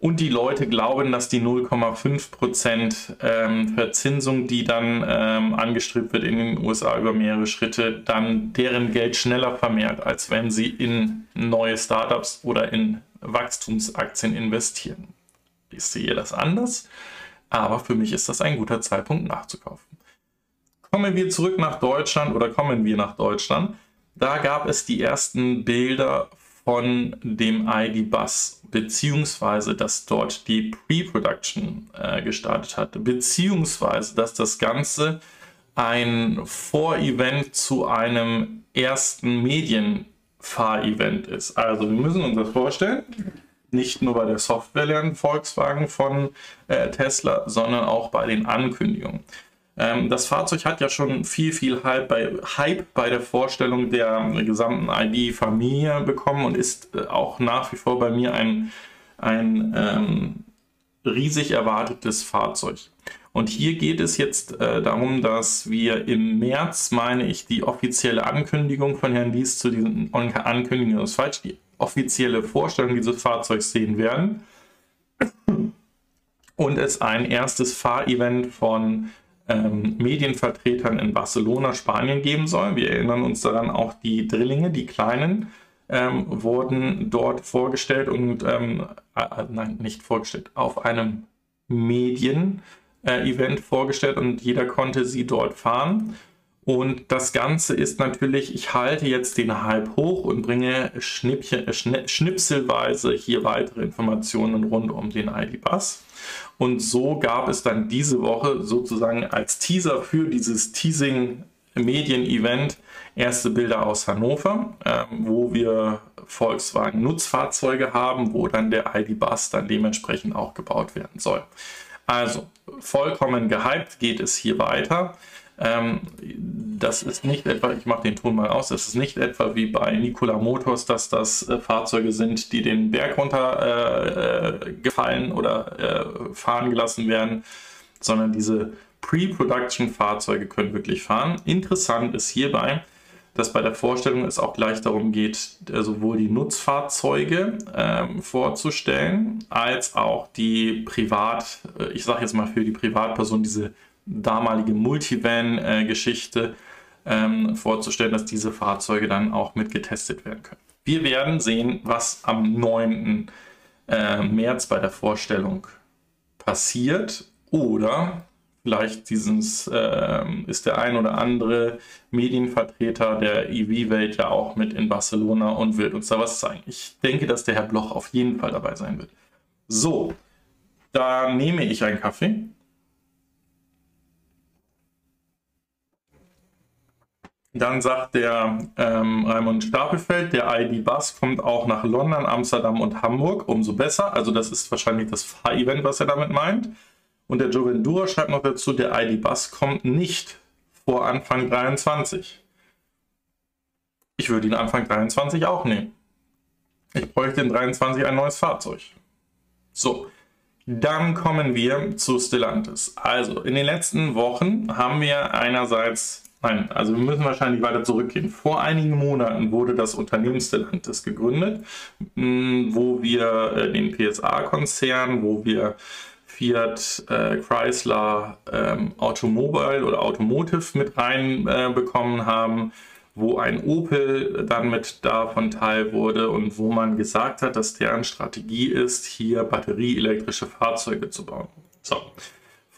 und die Leute glauben, dass die 0,5% ähm, Verzinsung, die dann ähm, angestrebt wird in den USA über mehrere Schritte, dann deren Geld schneller vermehrt, als wenn sie in neue Startups oder in Wachstumsaktien investieren. Ich sehe das anders, aber für mich ist das ein guter Zeitpunkt nachzukaufen. Kommen wir zurück nach Deutschland oder kommen wir nach Deutschland. Da gab es die ersten Bilder von dem ID-Bus, beziehungsweise dass dort die Pre-Production äh, gestartet hat, beziehungsweise dass das Ganze ein Vorevent zu einem ersten Medienfahrevent ist. Also wir müssen uns das vorstellen, nicht nur bei der Software lernen Volkswagen von äh, Tesla, sondern auch bei den Ankündigungen. Ähm, das Fahrzeug hat ja schon viel, viel Hype bei, Hype bei der Vorstellung der gesamten ID-Familie bekommen und ist äh, auch nach wie vor bei mir ein, ein ähm, riesig erwartetes Fahrzeug. Und hier geht es jetzt äh, darum, dass wir im März, meine ich, die offizielle Ankündigung von Herrn Lies zu diesen Ankündigungen, ist falsch, die offizielle Vorstellung dieses Fahrzeugs sehen werden. Und es ein erstes Fahrevent von ähm, Medienvertretern in Barcelona, Spanien geben soll. Wir erinnern uns daran, auch die Drillinge, die kleinen, ähm, wurden dort vorgestellt und, ähm, äh, nein, nicht vorgestellt, auf einem Medien-Event äh, vorgestellt und jeder konnte sie dort fahren. Und das Ganze ist natürlich, ich halte jetzt den Hype hoch und bringe Schnippchen, äh, schnipselweise hier weitere Informationen rund um den ID-Bus. Und so gab es dann diese Woche sozusagen als Teaser für dieses Teasing-Medien-Event erste Bilder aus Hannover, ähm, wo wir Volkswagen Nutzfahrzeuge haben, wo dann der ID-Bus dann dementsprechend auch gebaut werden soll. Also vollkommen gehypt geht es hier weiter. Ähm, das ist nicht etwa, ich mache den Ton mal aus, das ist nicht etwa wie bei Nikola Motors, dass das äh, Fahrzeuge sind, die den Berg runtergefallen äh, äh oder äh, fahren gelassen werden, sondern diese Pre-Production-Fahrzeuge können wirklich fahren. Interessant ist hierbei, dass bei der Vorstellung es auch gleich darum geht, äh, sowohl die Nutzfahrzeuge ähm, vorzustellen, als auch die Privat, ich sage jetzt mal für die Privatperson, diese damalige Multivan-Geschichte ähm, vorzustellen, dass diese Fahrzeuge dann auch mit getestet werden können. Wir werden sehen, was am 9. Äh, März bei der Vorstellung passiert oder vielleicht dieses, äh, ist der ein oder andere Medienvertreter der EV-Welt ja auch mit in Barcelona und wird uns da was zeigen. Ich denke, dass der Herr Bloch auf jeden Fall dabei sein wird. So, da nehme ich einen Kaffee. Dann sagt der ähm, Raimund Stapelfeld, der ID-Bus kommt auch nach London, Amsterdam und Hamburg. Umso besser. Also das ist wahrscheinlich das Fahrevent, was er damit meint. Und der Jovendura schreibt noch dazu, der ID-Bus kommt nicht vor Anfang 23. Ich würde ihn Anfang 23 auch nehmen. Ich bräuchte in 23 ein neues Fahrzeug. So, dann kommen wir zu Stellantis. Also, in den letzten Wochen haben wir einerseits Nein, also wir müssen wahrscheinlich weiter zurückgehen. Vor einigen Monaten wurde das Unternehmen Stellantis gegründet, mm, wo wir äh, den PSA-Konzern, wo wir Fiat, äh, Chrysler, ähm, Automobile oder Automotive mit reinbekommen äh, haben, wo ein Opel dann mit davon teil wurde und wo man gesagt hat, dass deren Strategie ist, hier batterieelektrische Fahrzeuge zu bauen. So,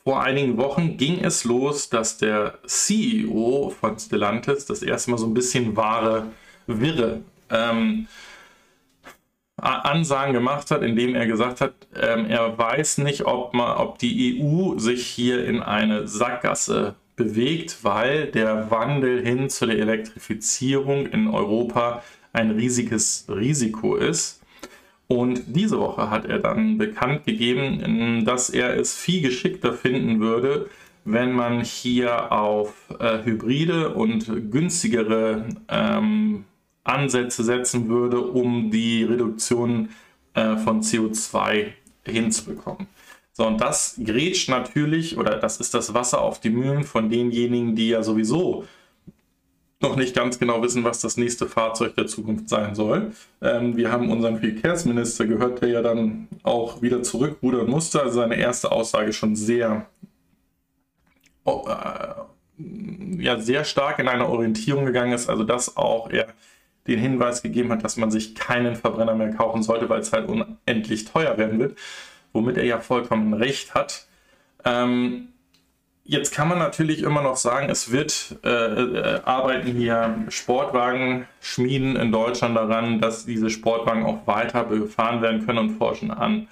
vor einigen Wochen ging es los, dass der CEO von Stellantis das erste Mal so ein bisschen wahre Wirre ähm, Ansagen gemacht hat, indem er gesagt hat, ähm, er weiß nicht, ob, man, ob die EU sich hier in eine Sackgasse bewegt, weil der Wandel hin zu der Elektrifizierung in Europa ein riesiges Risiko ist. Und diese Woche hat er dann bekannt gegeben, dass er es viel geschickter finden würde, wenn man hier auf äh, Hybride und günstigere ähm, Ansätze setzen würde, um die Reduktion äh, von CO2 hinzubekommen. So, und das grätscht natürlich, oder das ist das Wasser auf die Mühlen von denjenigen, die ja sowieso noch nicht ganz genau wissen, was das nächste Fahrzeug der Zukunft sein soll. Ähm, wir haben unseren Verkehrsminister gehört, der ja dann auch wieder zurückrudern musste. Also seine erste Aussage schon sehr, oh, äh, ja, sehr stark in eine Orientierung gegangen ist. Also dass auch er den Hinweis gegeben hat, dass man sich keinen Verbrenner mehr kaufen sollte, weil es halt unendlich teuer werden wird, womit er ja vollkommen recht hat. Ähm, Jetzt kann man natürlich immer noch sagen, es wird äh, äh, arbeiten hier Sportwagen-Schmieden in Deutschland daran, dass diese Sportwagen auch weiter befahren werden können und forschen an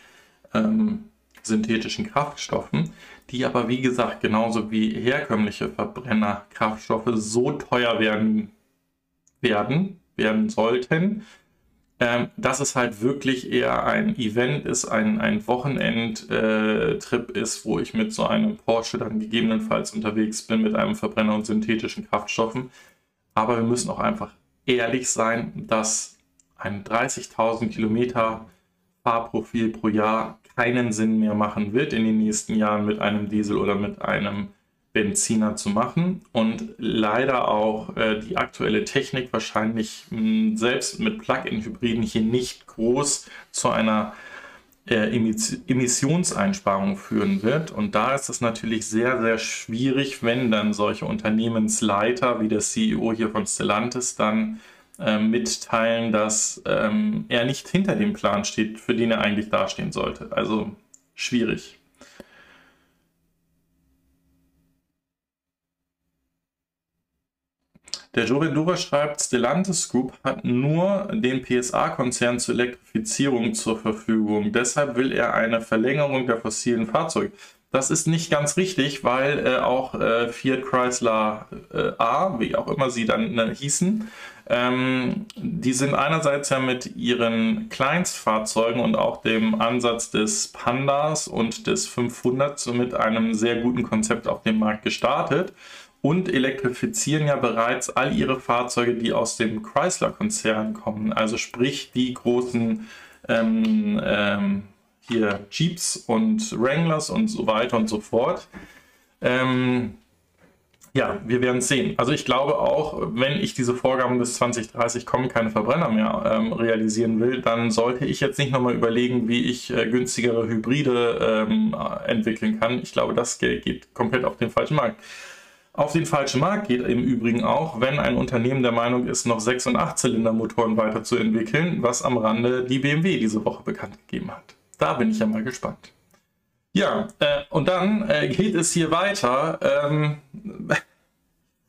ähm, synthetischen Kraftstoffen, die aber wie gesagt genauso wie herkömmliche Verbrennerkraftstoffe so teuer werden werden, werden sollten, ähm, dass es halt wirklich eher ein Event ist, ein, ein Wochenendtrip äh, ist, wo ich mit so einem Porsche dann gegebenenfalls unterwegs bin mit einem Verbrenner und synthetischen Kraftstoffen. Aber wir müssen auch einfach ehrlich sein, dass ein 30.000 Kilometer Fahrprofil pro Jahr keinen Sinn mehr machen wird in den nächsten Jahren mit einem Diesel oder mit einem Benziner zu machen und leider auch äh, die aktuelle Technik wahrscheinlich mh, hm, selbst mit Plug-in-Hybriden hier nicht groß zu einer äh, Emissionseinsparung führen wird. Und da ist es natürlich sehr, sehr schwierig, wenn dann solche Unternehmensleiter wie der CEO hier von Stellantis dann äh, mitteilen, dass ähm, er nicht hinter dem Plan steht, für den er eigentlich dastehen sollte. Also schwierig. Der Joven schreibt, Stellantis Group hat nur den PSA-Konzern zur Elektrifizierung zur Verfügung. Deshalb will er eine Verlängerung der fossilen Fahrzeuge. Das ist nicht ganz richtig, weil äh, auch äh, Fiat Chrysler äh, A, wie auch immer sie dann äh, hießen, ähm, die sind einerseits ja mit ihren Kleinstfahrzeugen und auch dem Ansatz des Pandas und des 500 mit einem sehr guten Konzept auf den Markt gestartet und elektrifizieren ja bereits all ihre Fahrzeuge, die aus dem Chrysler-Konzern kommen. Also sprich die großen ähm, ähm, hier Jeeps und Wranglers und so weiter und so fort. Ähm, ja, wir werden sehen. Also ich glaube auch, wenn ich diese Vorgaben bis 2030 kommen, keine Verbrenner mehr ähm, realisieren will, dann sollte ich jetzt nicht nochmal überlegen, wie ich äh, günstigere Hybride ähm, entwickeln kann. Ich glaube, das geht komplett auf den falschen Markt. Auf den falschen Markt geht im Übrigen auch, wenn ein Unternehmen der Meinung ist, noch 6- und 8-Zylinder-Motoren weiterzuentwickeln, was am Rande die BMW diese Woche bekannt gegeben hat. Da bin ich ja mal gespannt. Ja, äh, und dann äh, geht es hier weiter. Ähm,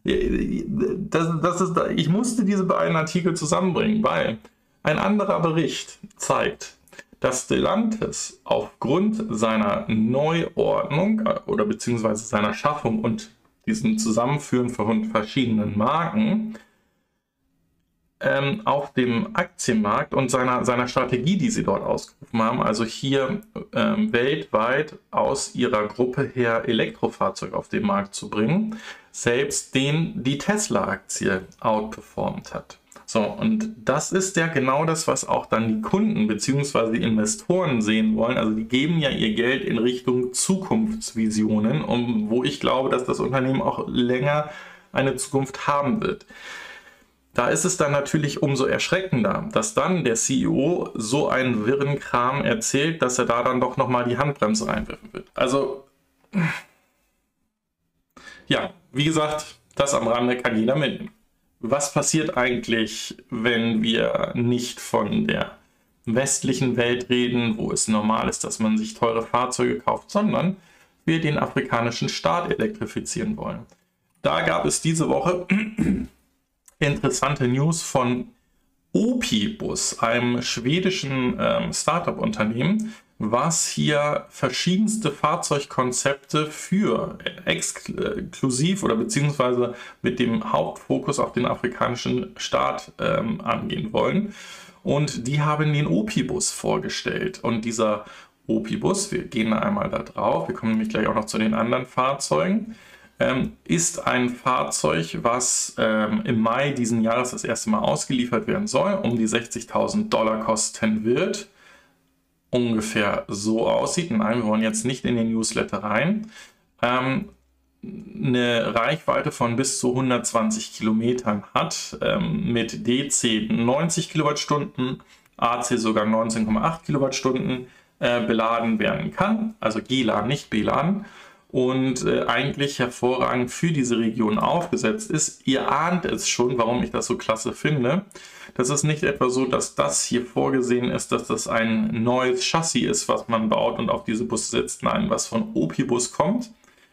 das, das ist, ich musste diese beiden Artikel zusammenbringen, weil ein anderer Bericht zeigt, dass Stellantis aufgrund seiner Neuordnung äh, oder beziehungsweise seiner Schaffung und diesem Zusammenführen von verschiedenen Marken ähm, auf dem Aktienmarkt und seiner, seiner Strategie, die sie dort ausgerufen haben, also hier ähm, weltweit aus ihrer Gruppe her Elektrofahrzeuge auf den Markt zu bringen, selbst den die Tesla-Aktie outperformt hat. So, und das ist ja genau das, was auch dann die Kunden bzw. die Investoren sehen wollen. Also die geben ja ihr Geld in Richtung Zukunftsvisionen, um, wo ich glaube, dass das Unternehmen auch länger eine Zukunft haben wird. Da ist es dann natürlich umso erschreckender, dass dann der CEO so einen wirren Kram erzählt, dass er da dann doch nochmal die Handbremse reinwerfen wird. Also, ja, wie gesagt, das am Rande kann jeder mitnehmen was passiert eigentlich, wenn wir nicht von der westlichen Welt reden, wo es normal ist, dass man sich teure Fahrzeuge kauft, sondern wir den afrikanischen Staat elektrifizieren wollen. Da gab es diese Woche interessante News von Opibus, einem schwedischen ähm, Startup-Unternehmen, was hier verschiedenste Fahrzeugkonzepte für exklusiv oder beziehungsweise mit dem Hauptfokus auf den afrikanischen Staat ähm, angehen wollen. Und die haben den Opibus vorgestellt. Und dieser Opibus, wir gehen einmal da drauf, wir kommen nämlich gleich auch noch zu den anderen Fahrzeugen, ähm, ist ein Fahrzeug, was ähm, im Mai diesen Jahres das erste Mal ausgeliefert werden soll, um die 60.000 Dollar kosten wird. Ungefähr so aussieht. Nein, wir wollen jetzt nicht in den Newsletter rein. Ähm, eine Reichweite von bis zu 120 Kilometern hat, ähm, mit DC 90 Kilowattstunden, AC sogar 19,8 Kilowattstunden äh, beladen werden kann, also GLAN, nicht BLAN und äh, eigentlich hervorragend für diese Region aufgesetzt ist. Ihr ahnt es schon, warum ich das so klasse finde. Das ist nicht etwa so, dass das hier vorgesehen ist, dass das ein neues Chassis ist, was man baut und auf diese Busse setzt. Nein, was von Opibus kommt,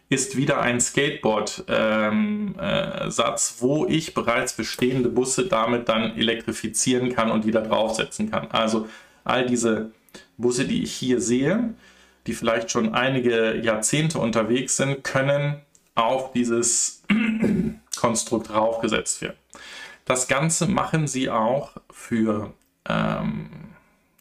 ist wieder ein Skateboard-Satz, ähm, äh, wo ich bereits bestehende Busse damit dann elektrifizieren kann und wieder draufsetzen kann. Also all diese Busse, die ich hier sehe, die vielleicht schon einige Jahrzehnte unterwegs sind, können auf dieses Konstrukt draufgesetzt werden. Das Ganze machen sie auch für ähm,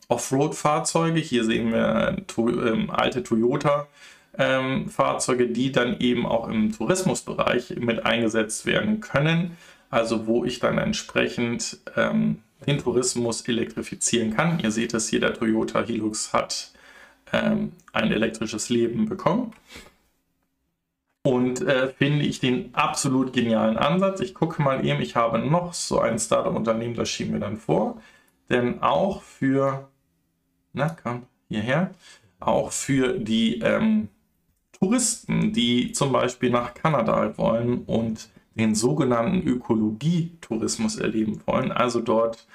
Offroad-Fahrzeuge. Hier sehen wir to ähm, alte Toyota-Fahrzeuge, ähm, die dann eben auch im Tourismusbereich mit eingesetzt werden können. Also wo ich dann entsprechend ähm, den Tourismus elektrifizieren kann. Ihr seht es hier, der Toyota Hilux hat ähm, ein elektrisches Leben bekommen. Und äh, finde ich den absolut genialen Ansatz. Ich gucke mal eben, ich habe noch so ein Startup-Unternehmen, das schieben wir dann vor. Denn auch für, na komm, hierher, auch für die ähm, Touristen, die zum Beispiel nach Kanada wollen und den sogenannten Ökologietourismus erleben wollen, also dort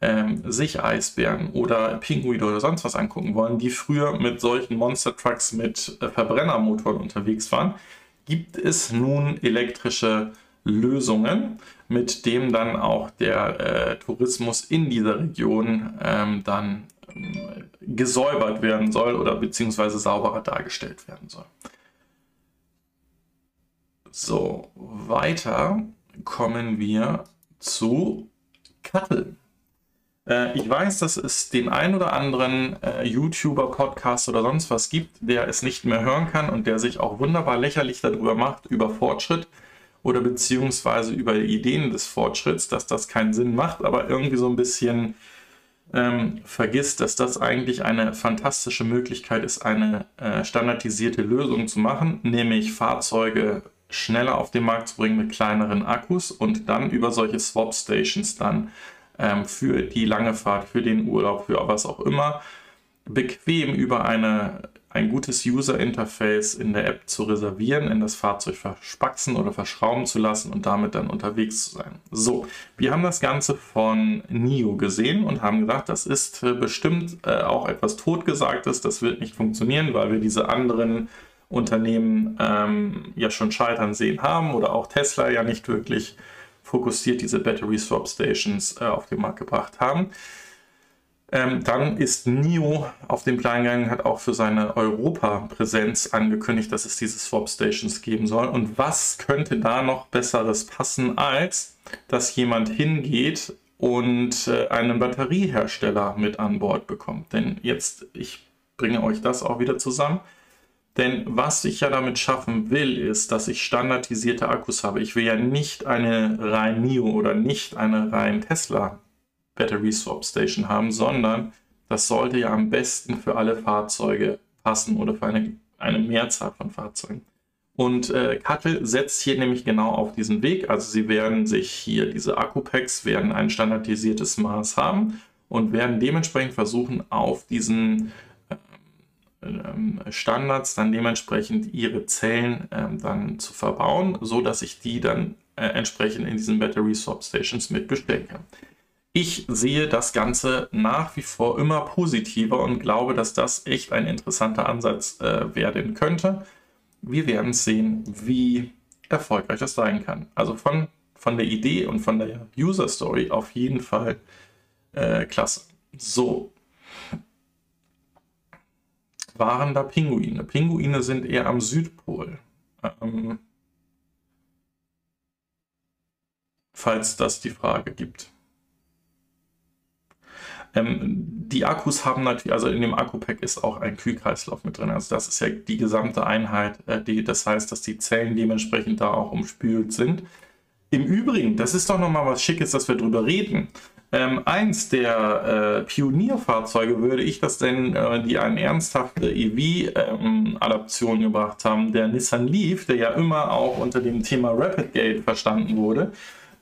ähm, sich Eisbären oder Pinguine oder sonst was angucken wollen, die früher mit solchen Monster Trucks mit äh, Verbrennermotoren unterwegs waren, gibt es nun elektrische Lösungen, mit dem dann auch der äh, Tourismus in dieser Region ähm, dann ähm, gesäubert werden soll oder beziehungsweise sauberer dargestellt werden soll. So, weiter kommen wir zu Kattel. Äh, ich weiß, dass es den ein oder anderen äh, YouTuber, Podcast oder sonst was gibt, der es nicht mehr hören kann und der sich auch wunderbar lächerlich darüber macht, über Fortschritt oder beziehungsweise über Ideen des Fortschritts, dass das keinen Sinn macht, aber irgendwie so ein bisschen ähm, vergisst, dass das eigentlich eine fantastische Möglichkeit ist, eine äh, standardisierte Lösung zu machen, nämlich Fahrzeuge schneller auf den Markt zu bringen mit kleineren Akkus und dann über solche Swap Stations dann ähm, für die lange Fahrt, für den Urlaub, für was auch immer, bequem über eine, ein gutes User-Interface in der App zu reservieren, in das Fahrzeug verspaxen oder verschrauben zu lassen und damit dann unterwegs zu sein. So, wir haben das Ganze von NIO gesehen und haben gesagt, das ist äh, bestimmt äh, auch etwas Totgesagtes, das wird nicht funktionieren, weil wir diese anderen Unternehmen ähm, ja schon scheitern sehen haben oder auch Tesla ja nicht wirklich fokussiert diese Battery Swap Stations äh, auf den Markt gebracht haben. Ähm, dann ist NIO auf den Plan gegangen, hat auch für seine Europa-Präsenz angekündigt, dass es diese Swap Stations geben soll. Und was könnte da noch Besseres passen, als dass jemand hingeht und äh, einen Batteriehersteller mit an Bord bekommt? Denn jetzt, ich bringe euch das auch wieder zusammen. Denn was ich ja damit schaffen will, ist, dass ich standardisierte Akkus habe. Ich will ja nicht eine rein NIO oder nicht eine rein Tesla Battery Swap Station haben, sondern das sollte ja am besten für alle Fahrzeuge passen oder für eine, eine Mehrzahl von Fahrzeugen. Und äh, Cuttle setzt hier nämlich genau auf diesen Weg. Also sie werden sich hier, diese Akku-Packs werden ein standardisiertes Maß haben und werden dementsprechend versuchen, auf diesen Standards dann dementsprechend ihre Zellen ähm, dann zu verbauen, so dass ich die dann äh, entsprechend in diesen Battery Swap Stations mit bestellen kann. Ich sehe das Ganze nach wie vor immer positiver und glaube, dass das echt ein interessanter Ansatz äh, werden könnte. Wir werden sehen, wie erfolgreich das sein kann. Also von, von der Idee und von der User Story auf jeden Fall äh, klasse. So, waren da Pinguine. Pinguine sind eher am Südpol. Ähm, falls das die Frage gibt. Ähm, die Akkus haben natürlich, also in dem Akku-Pack ist auch ein Kühlkreislauf mit drin. Also das ist ja die gesamte Einheit. Äh, die, das heißt, dass die Zellen dementsprechend da auch umspült sind. Im Übrigen, das ist doch nochmal was Schickes, dass wir drüber reden. Ähm, eins der äh, Pionierfahrzeuge würde ich das denn, äh, die eine ernsthafte EV-Adaption ähm, gebracht haben, der Nissan Leaf, der ja immer auch unter dem Thema Rapid Gate verstanden wurde,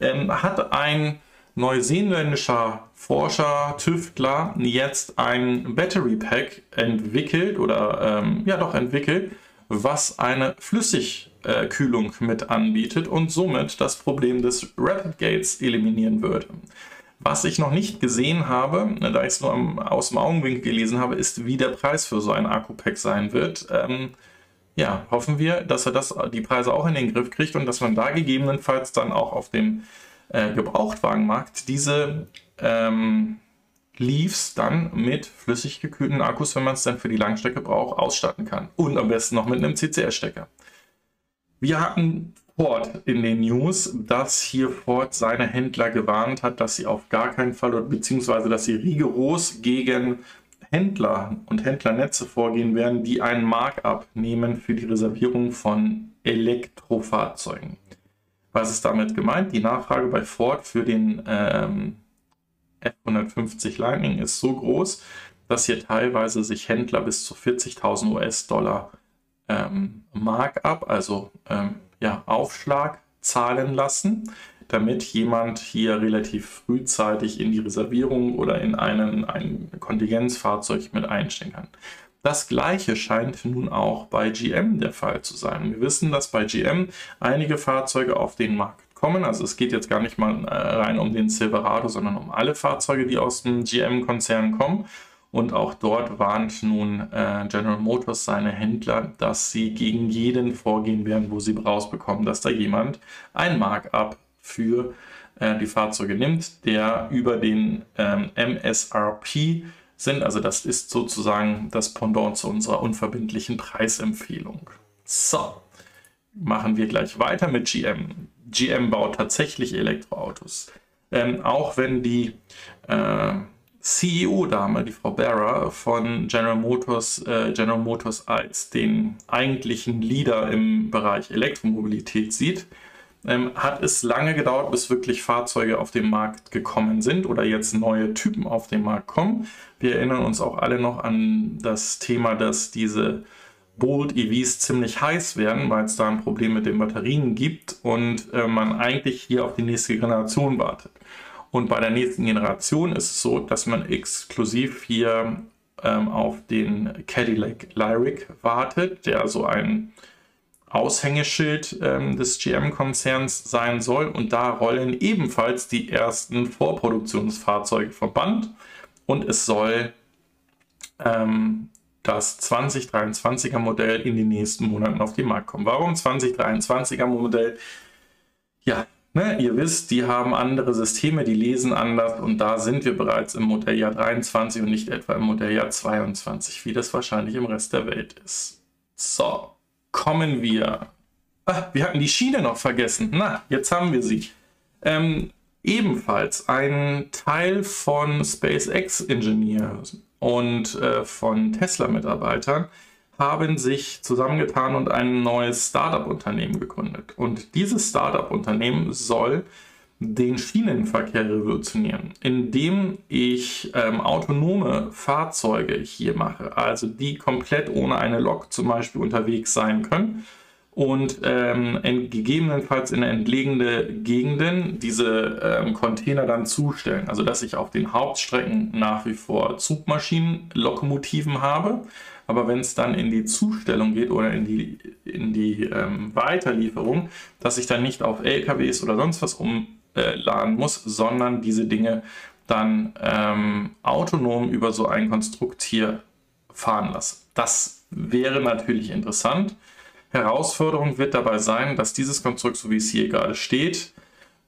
ähm, hat ein neuseeländischer Forscher, Tüftler jetzt ein Battery Pack entwickelt oder ähm, ja doch entwickelt, was eine Flüssigkühlung mit anbietet und somit das Problem des Rapid Gates eliminieren würde. Was ich noch nicht gesehen habe, da ich es nur aus dem Augenwinkel gelesen habe, ist, wie der Preis für so ein Akku-Pack sein wird. Ähm, ja, hoffen wir, dass er das, die Preise auch in den Griff kriegt und dass man da gegebenenfalls dann auch auf dem äh, Gebrauchtwagenmarkt diese ähm, Leafs dann mit flüssig gekühlten Akkus, wenn man es dann für die Langstrecke braucht, ausstatten kann. Und am besten noch mit einem CCR-Stecker. Wir hatten Ford in den News, dass hier Ford seine Händler gewarnt hat, dass sie auf gar keinen Fall oder beziehungsweise dass sie rigoros gegen Händler und Händlernetze vorgehen werden, die einen Markup nehmen für die Reservierung von Elektrofahrzeugen. Was ist damit gemeint? Die Nachfrage bei Ford für den ähm, F150 Lightning ist so groß, dass hier teilweise sich Händler bis zu 40.000 US-Dollar ähm, Markup, also ähm, ja, Aufschlag zahlen lassen, damit jemand hier relativ frühzeitig in die Reservierung oder in einen, ein Kontingenzfahrzeug mit einstellen kann. Das gleiche scheint nun auch bei GM der Fall zu sein. Wir wissen, dass bei GM einige Fahrzeuge auf den Markt kommen. Also es geht jetzt gar nicht mal äh, rein um den Silverado, sondern um alle Fahrzeuge, die aus dem GM-Konzern kommen. Und auch dort warnt nun äh, General Motors seine Händler, dass sie gegen jeden vorgehen werden, wo sie rausbekommen, dass da jemand ein Markup für äh, die Fahrzeuge nimmt, der über den ähm, MSRP sind. Also das ist sozusagen das Pendant zu unserer unverbindlichen Preisempfehlung. So, machen wir gleich weiter mit GM. GM baut tatsächlich Elektroautos. Ähm, auch wenn die äh, CEO-Dame, die Frau Barra von General Motors, äh, General Motors als den eigentlichen Leader im Bereich Elektromobilität sieht, ähm, hat es lange gedauert, bis wirklich Fahrzeuge auf den Markt gekommen sind oder jetzt neue Typen auf den Markt kommen. Wir erinnern uns auch alle noch an das Thema, dass diese Bolt EVs ziemlich heiß werden, weil es da ein Problem mit den Batterien gibt und äh, man eigentlich hier auf die nächste Generation wartet. Und bei der nächsten Generation ist es so, dass man exklusiv hier ähm, auf den Cadillac Lyric wartet, der so ein Aushängeschild ähm, des GM-Konzerns sein soll. Und da rollen ebenfalls die ersten Vorproduktionsfahrzeuge vom Band. Und es soll ähm, das 2023er Modell in den nächsten Monaten auf den Markt kommen. Warum 2023er Modell? Ja, Ne, ihr wisst, die haben andere Systeme, die lesen anders und da sind wir bereits im Modelljahr 23 und nicht etwa im Modelljahr 22, wie das wahrscheinlich im Rest der Welt ist. So, kommen wir. Ah, wir hatten die Schiene noch vergessen. Na, jetzt haben wir sie. Ähm, ebenfalls ein Teil von SpaceX Engineers und äh, von Tesla-Mitarbeitern haben sich zusammengetan und ein neues Startup-Unternehmen gegründet. Und dieses Startup-Unternehmen soll den Schienenverkehr revolutionieren, indem ich ähm, autonome Fahrzeuge hier mache, also die komplett ohne eine Lok zum Beispiel unterwegs sein können und ähm, gegebenenfalls in entlegene Gegenden diese ähm, Container dann zustellen. Also dass ich auf den Hauptstrecken nach wie vor Zugmaschinen, Lokomotiven habe, aber wenn es dann in die Zustellung geht oder in die, in die ähm, Weiterlieferung, dass ich dann nicht auf LKWs oder sonst was umladen muss, sondern diese Dinge dann ähm, autonom über so ein Konstrukt hier fahren lasse. Das wäre natürlich interessant. Herausforderung wird dabei sein, dass dieses Konstrukt, so wie es hier gerade steht,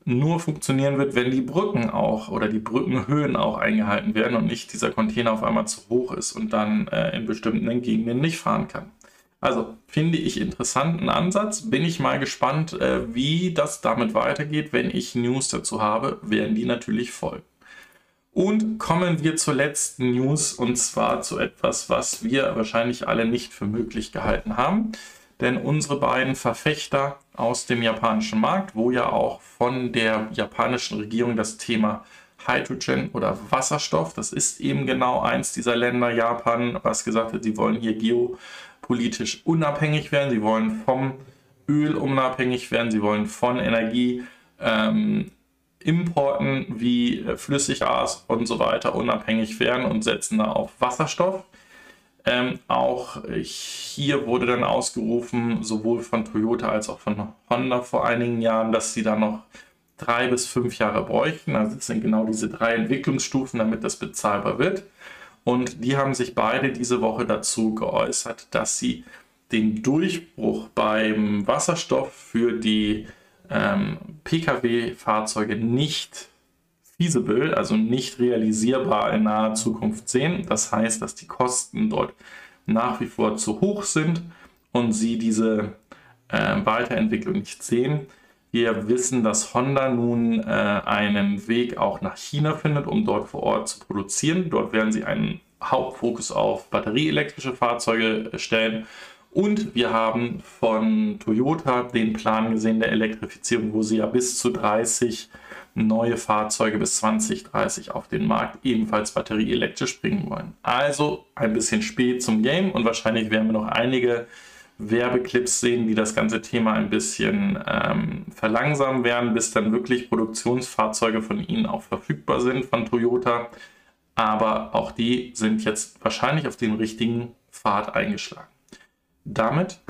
nur funktionieren wird, wenn die Brücken auch oder die Brückenhöhen auch eingehalten werden und nicht dieser Container auf einmal zu hoch ist und dann äh, in bestimmten Gegenden nicht fahren kann. Also finde ich interessanten Ansatz. Bin ich mal gespannt, äh, wie das damit weitergeht. Wenn ich News dazu habe, werden die natürlich voll. Und kommen wir zur letzten News und zwar zu etwas, was wir wahrscheinlich alle nicht für möglich gehalten haben. Denn unsere beiden Verfechter aus dem japanischen Markt, wo ja auch von der japanischen Regierung das Thema Hydrogen oder Wasserstoff, das ist eben genau eins dieser Länder, Japan, was gesagt hat, sie wollen hier geopolitisch unabhängig werden, sie wollen vom Öl unabhängig werden, sie wollen von Energie ähm, Importen wie Flüssiggas und so weiter unabhängig werden und setzen da auf Wasserstoff. Ähm, auch hier wurde dann ausgerufen, sowohl von Toyota als auch von Honda vor einigen Jahren, dass sie da noch drei bis fünf Jahre bräuchten. Also es sind genau diese drei Entwicklungsstufen, damit das bezahlbar wird. Und die haben sich beide diese Woche dazu geäußert, dass sie den Durchbruch beim Wasserstoff für die ähm, Pkw-Fahrzeuge nicht feasible, also nicht realisierbar in naher Zukunft sehen. Das heißt, dass die Kosten dort nach wie vor zu hoch sind und sie diese äh, Weiterentwicklung nicht sehen. Wir wissen, dass Honda nun äh, einen Weg auch nach China findet, um dort vor Ort zu produzieren. Dort werden sie einen Hauptfokus auf batterieelektrische Fahrzeuge stellen und wir haben von Toyota den Plan gesehen der Elektrifizierung, wo sie ja bis zu 30 neue Fahrzeuge bis 2030 auf den Markt ebenfalls batterieelektrisch bringen wollen. Also ein bisschen spät zum Game und wahrscheinlich werden wir noch einige Werbeclips sehen, die das ganze Thema ein bisschen ähm, verlangsamen werden, bis dann wirklich Produktionsfahrzeuge von ihnen auch verfügbar sind von Toyota. Aber auch die sind jetzt wahrscheinlich auf dem richtigen Pfad eingeschlagen. Damit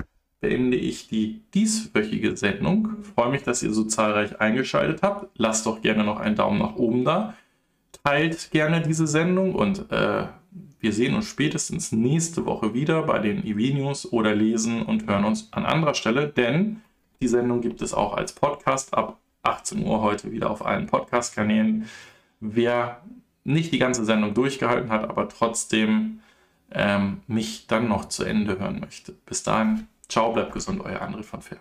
beende ich die dieswöchige Sendung. Ich freue mich, dass ihr so zahlreich eingeschaltet habt. Lasst doch gerne noch einen Daumen nach oben da. Teilt gerne diese Sendung und äh, wir sehen uns spätestens nächste Woche wieder bei den EV-News oder lesen und hören uns an anderer Stelle, denn die Sendung gibt es auch als Podcast ab 18 Uhr heute wieder auf allen Podcast-Kanälen. Wer nicht die ganze Sendung durchgehalten hat, aber trotzdem ähm, mich dann noch zu Ende hören möchte. Bis dahin, ciao, bleibt gesund, euer André von Fair.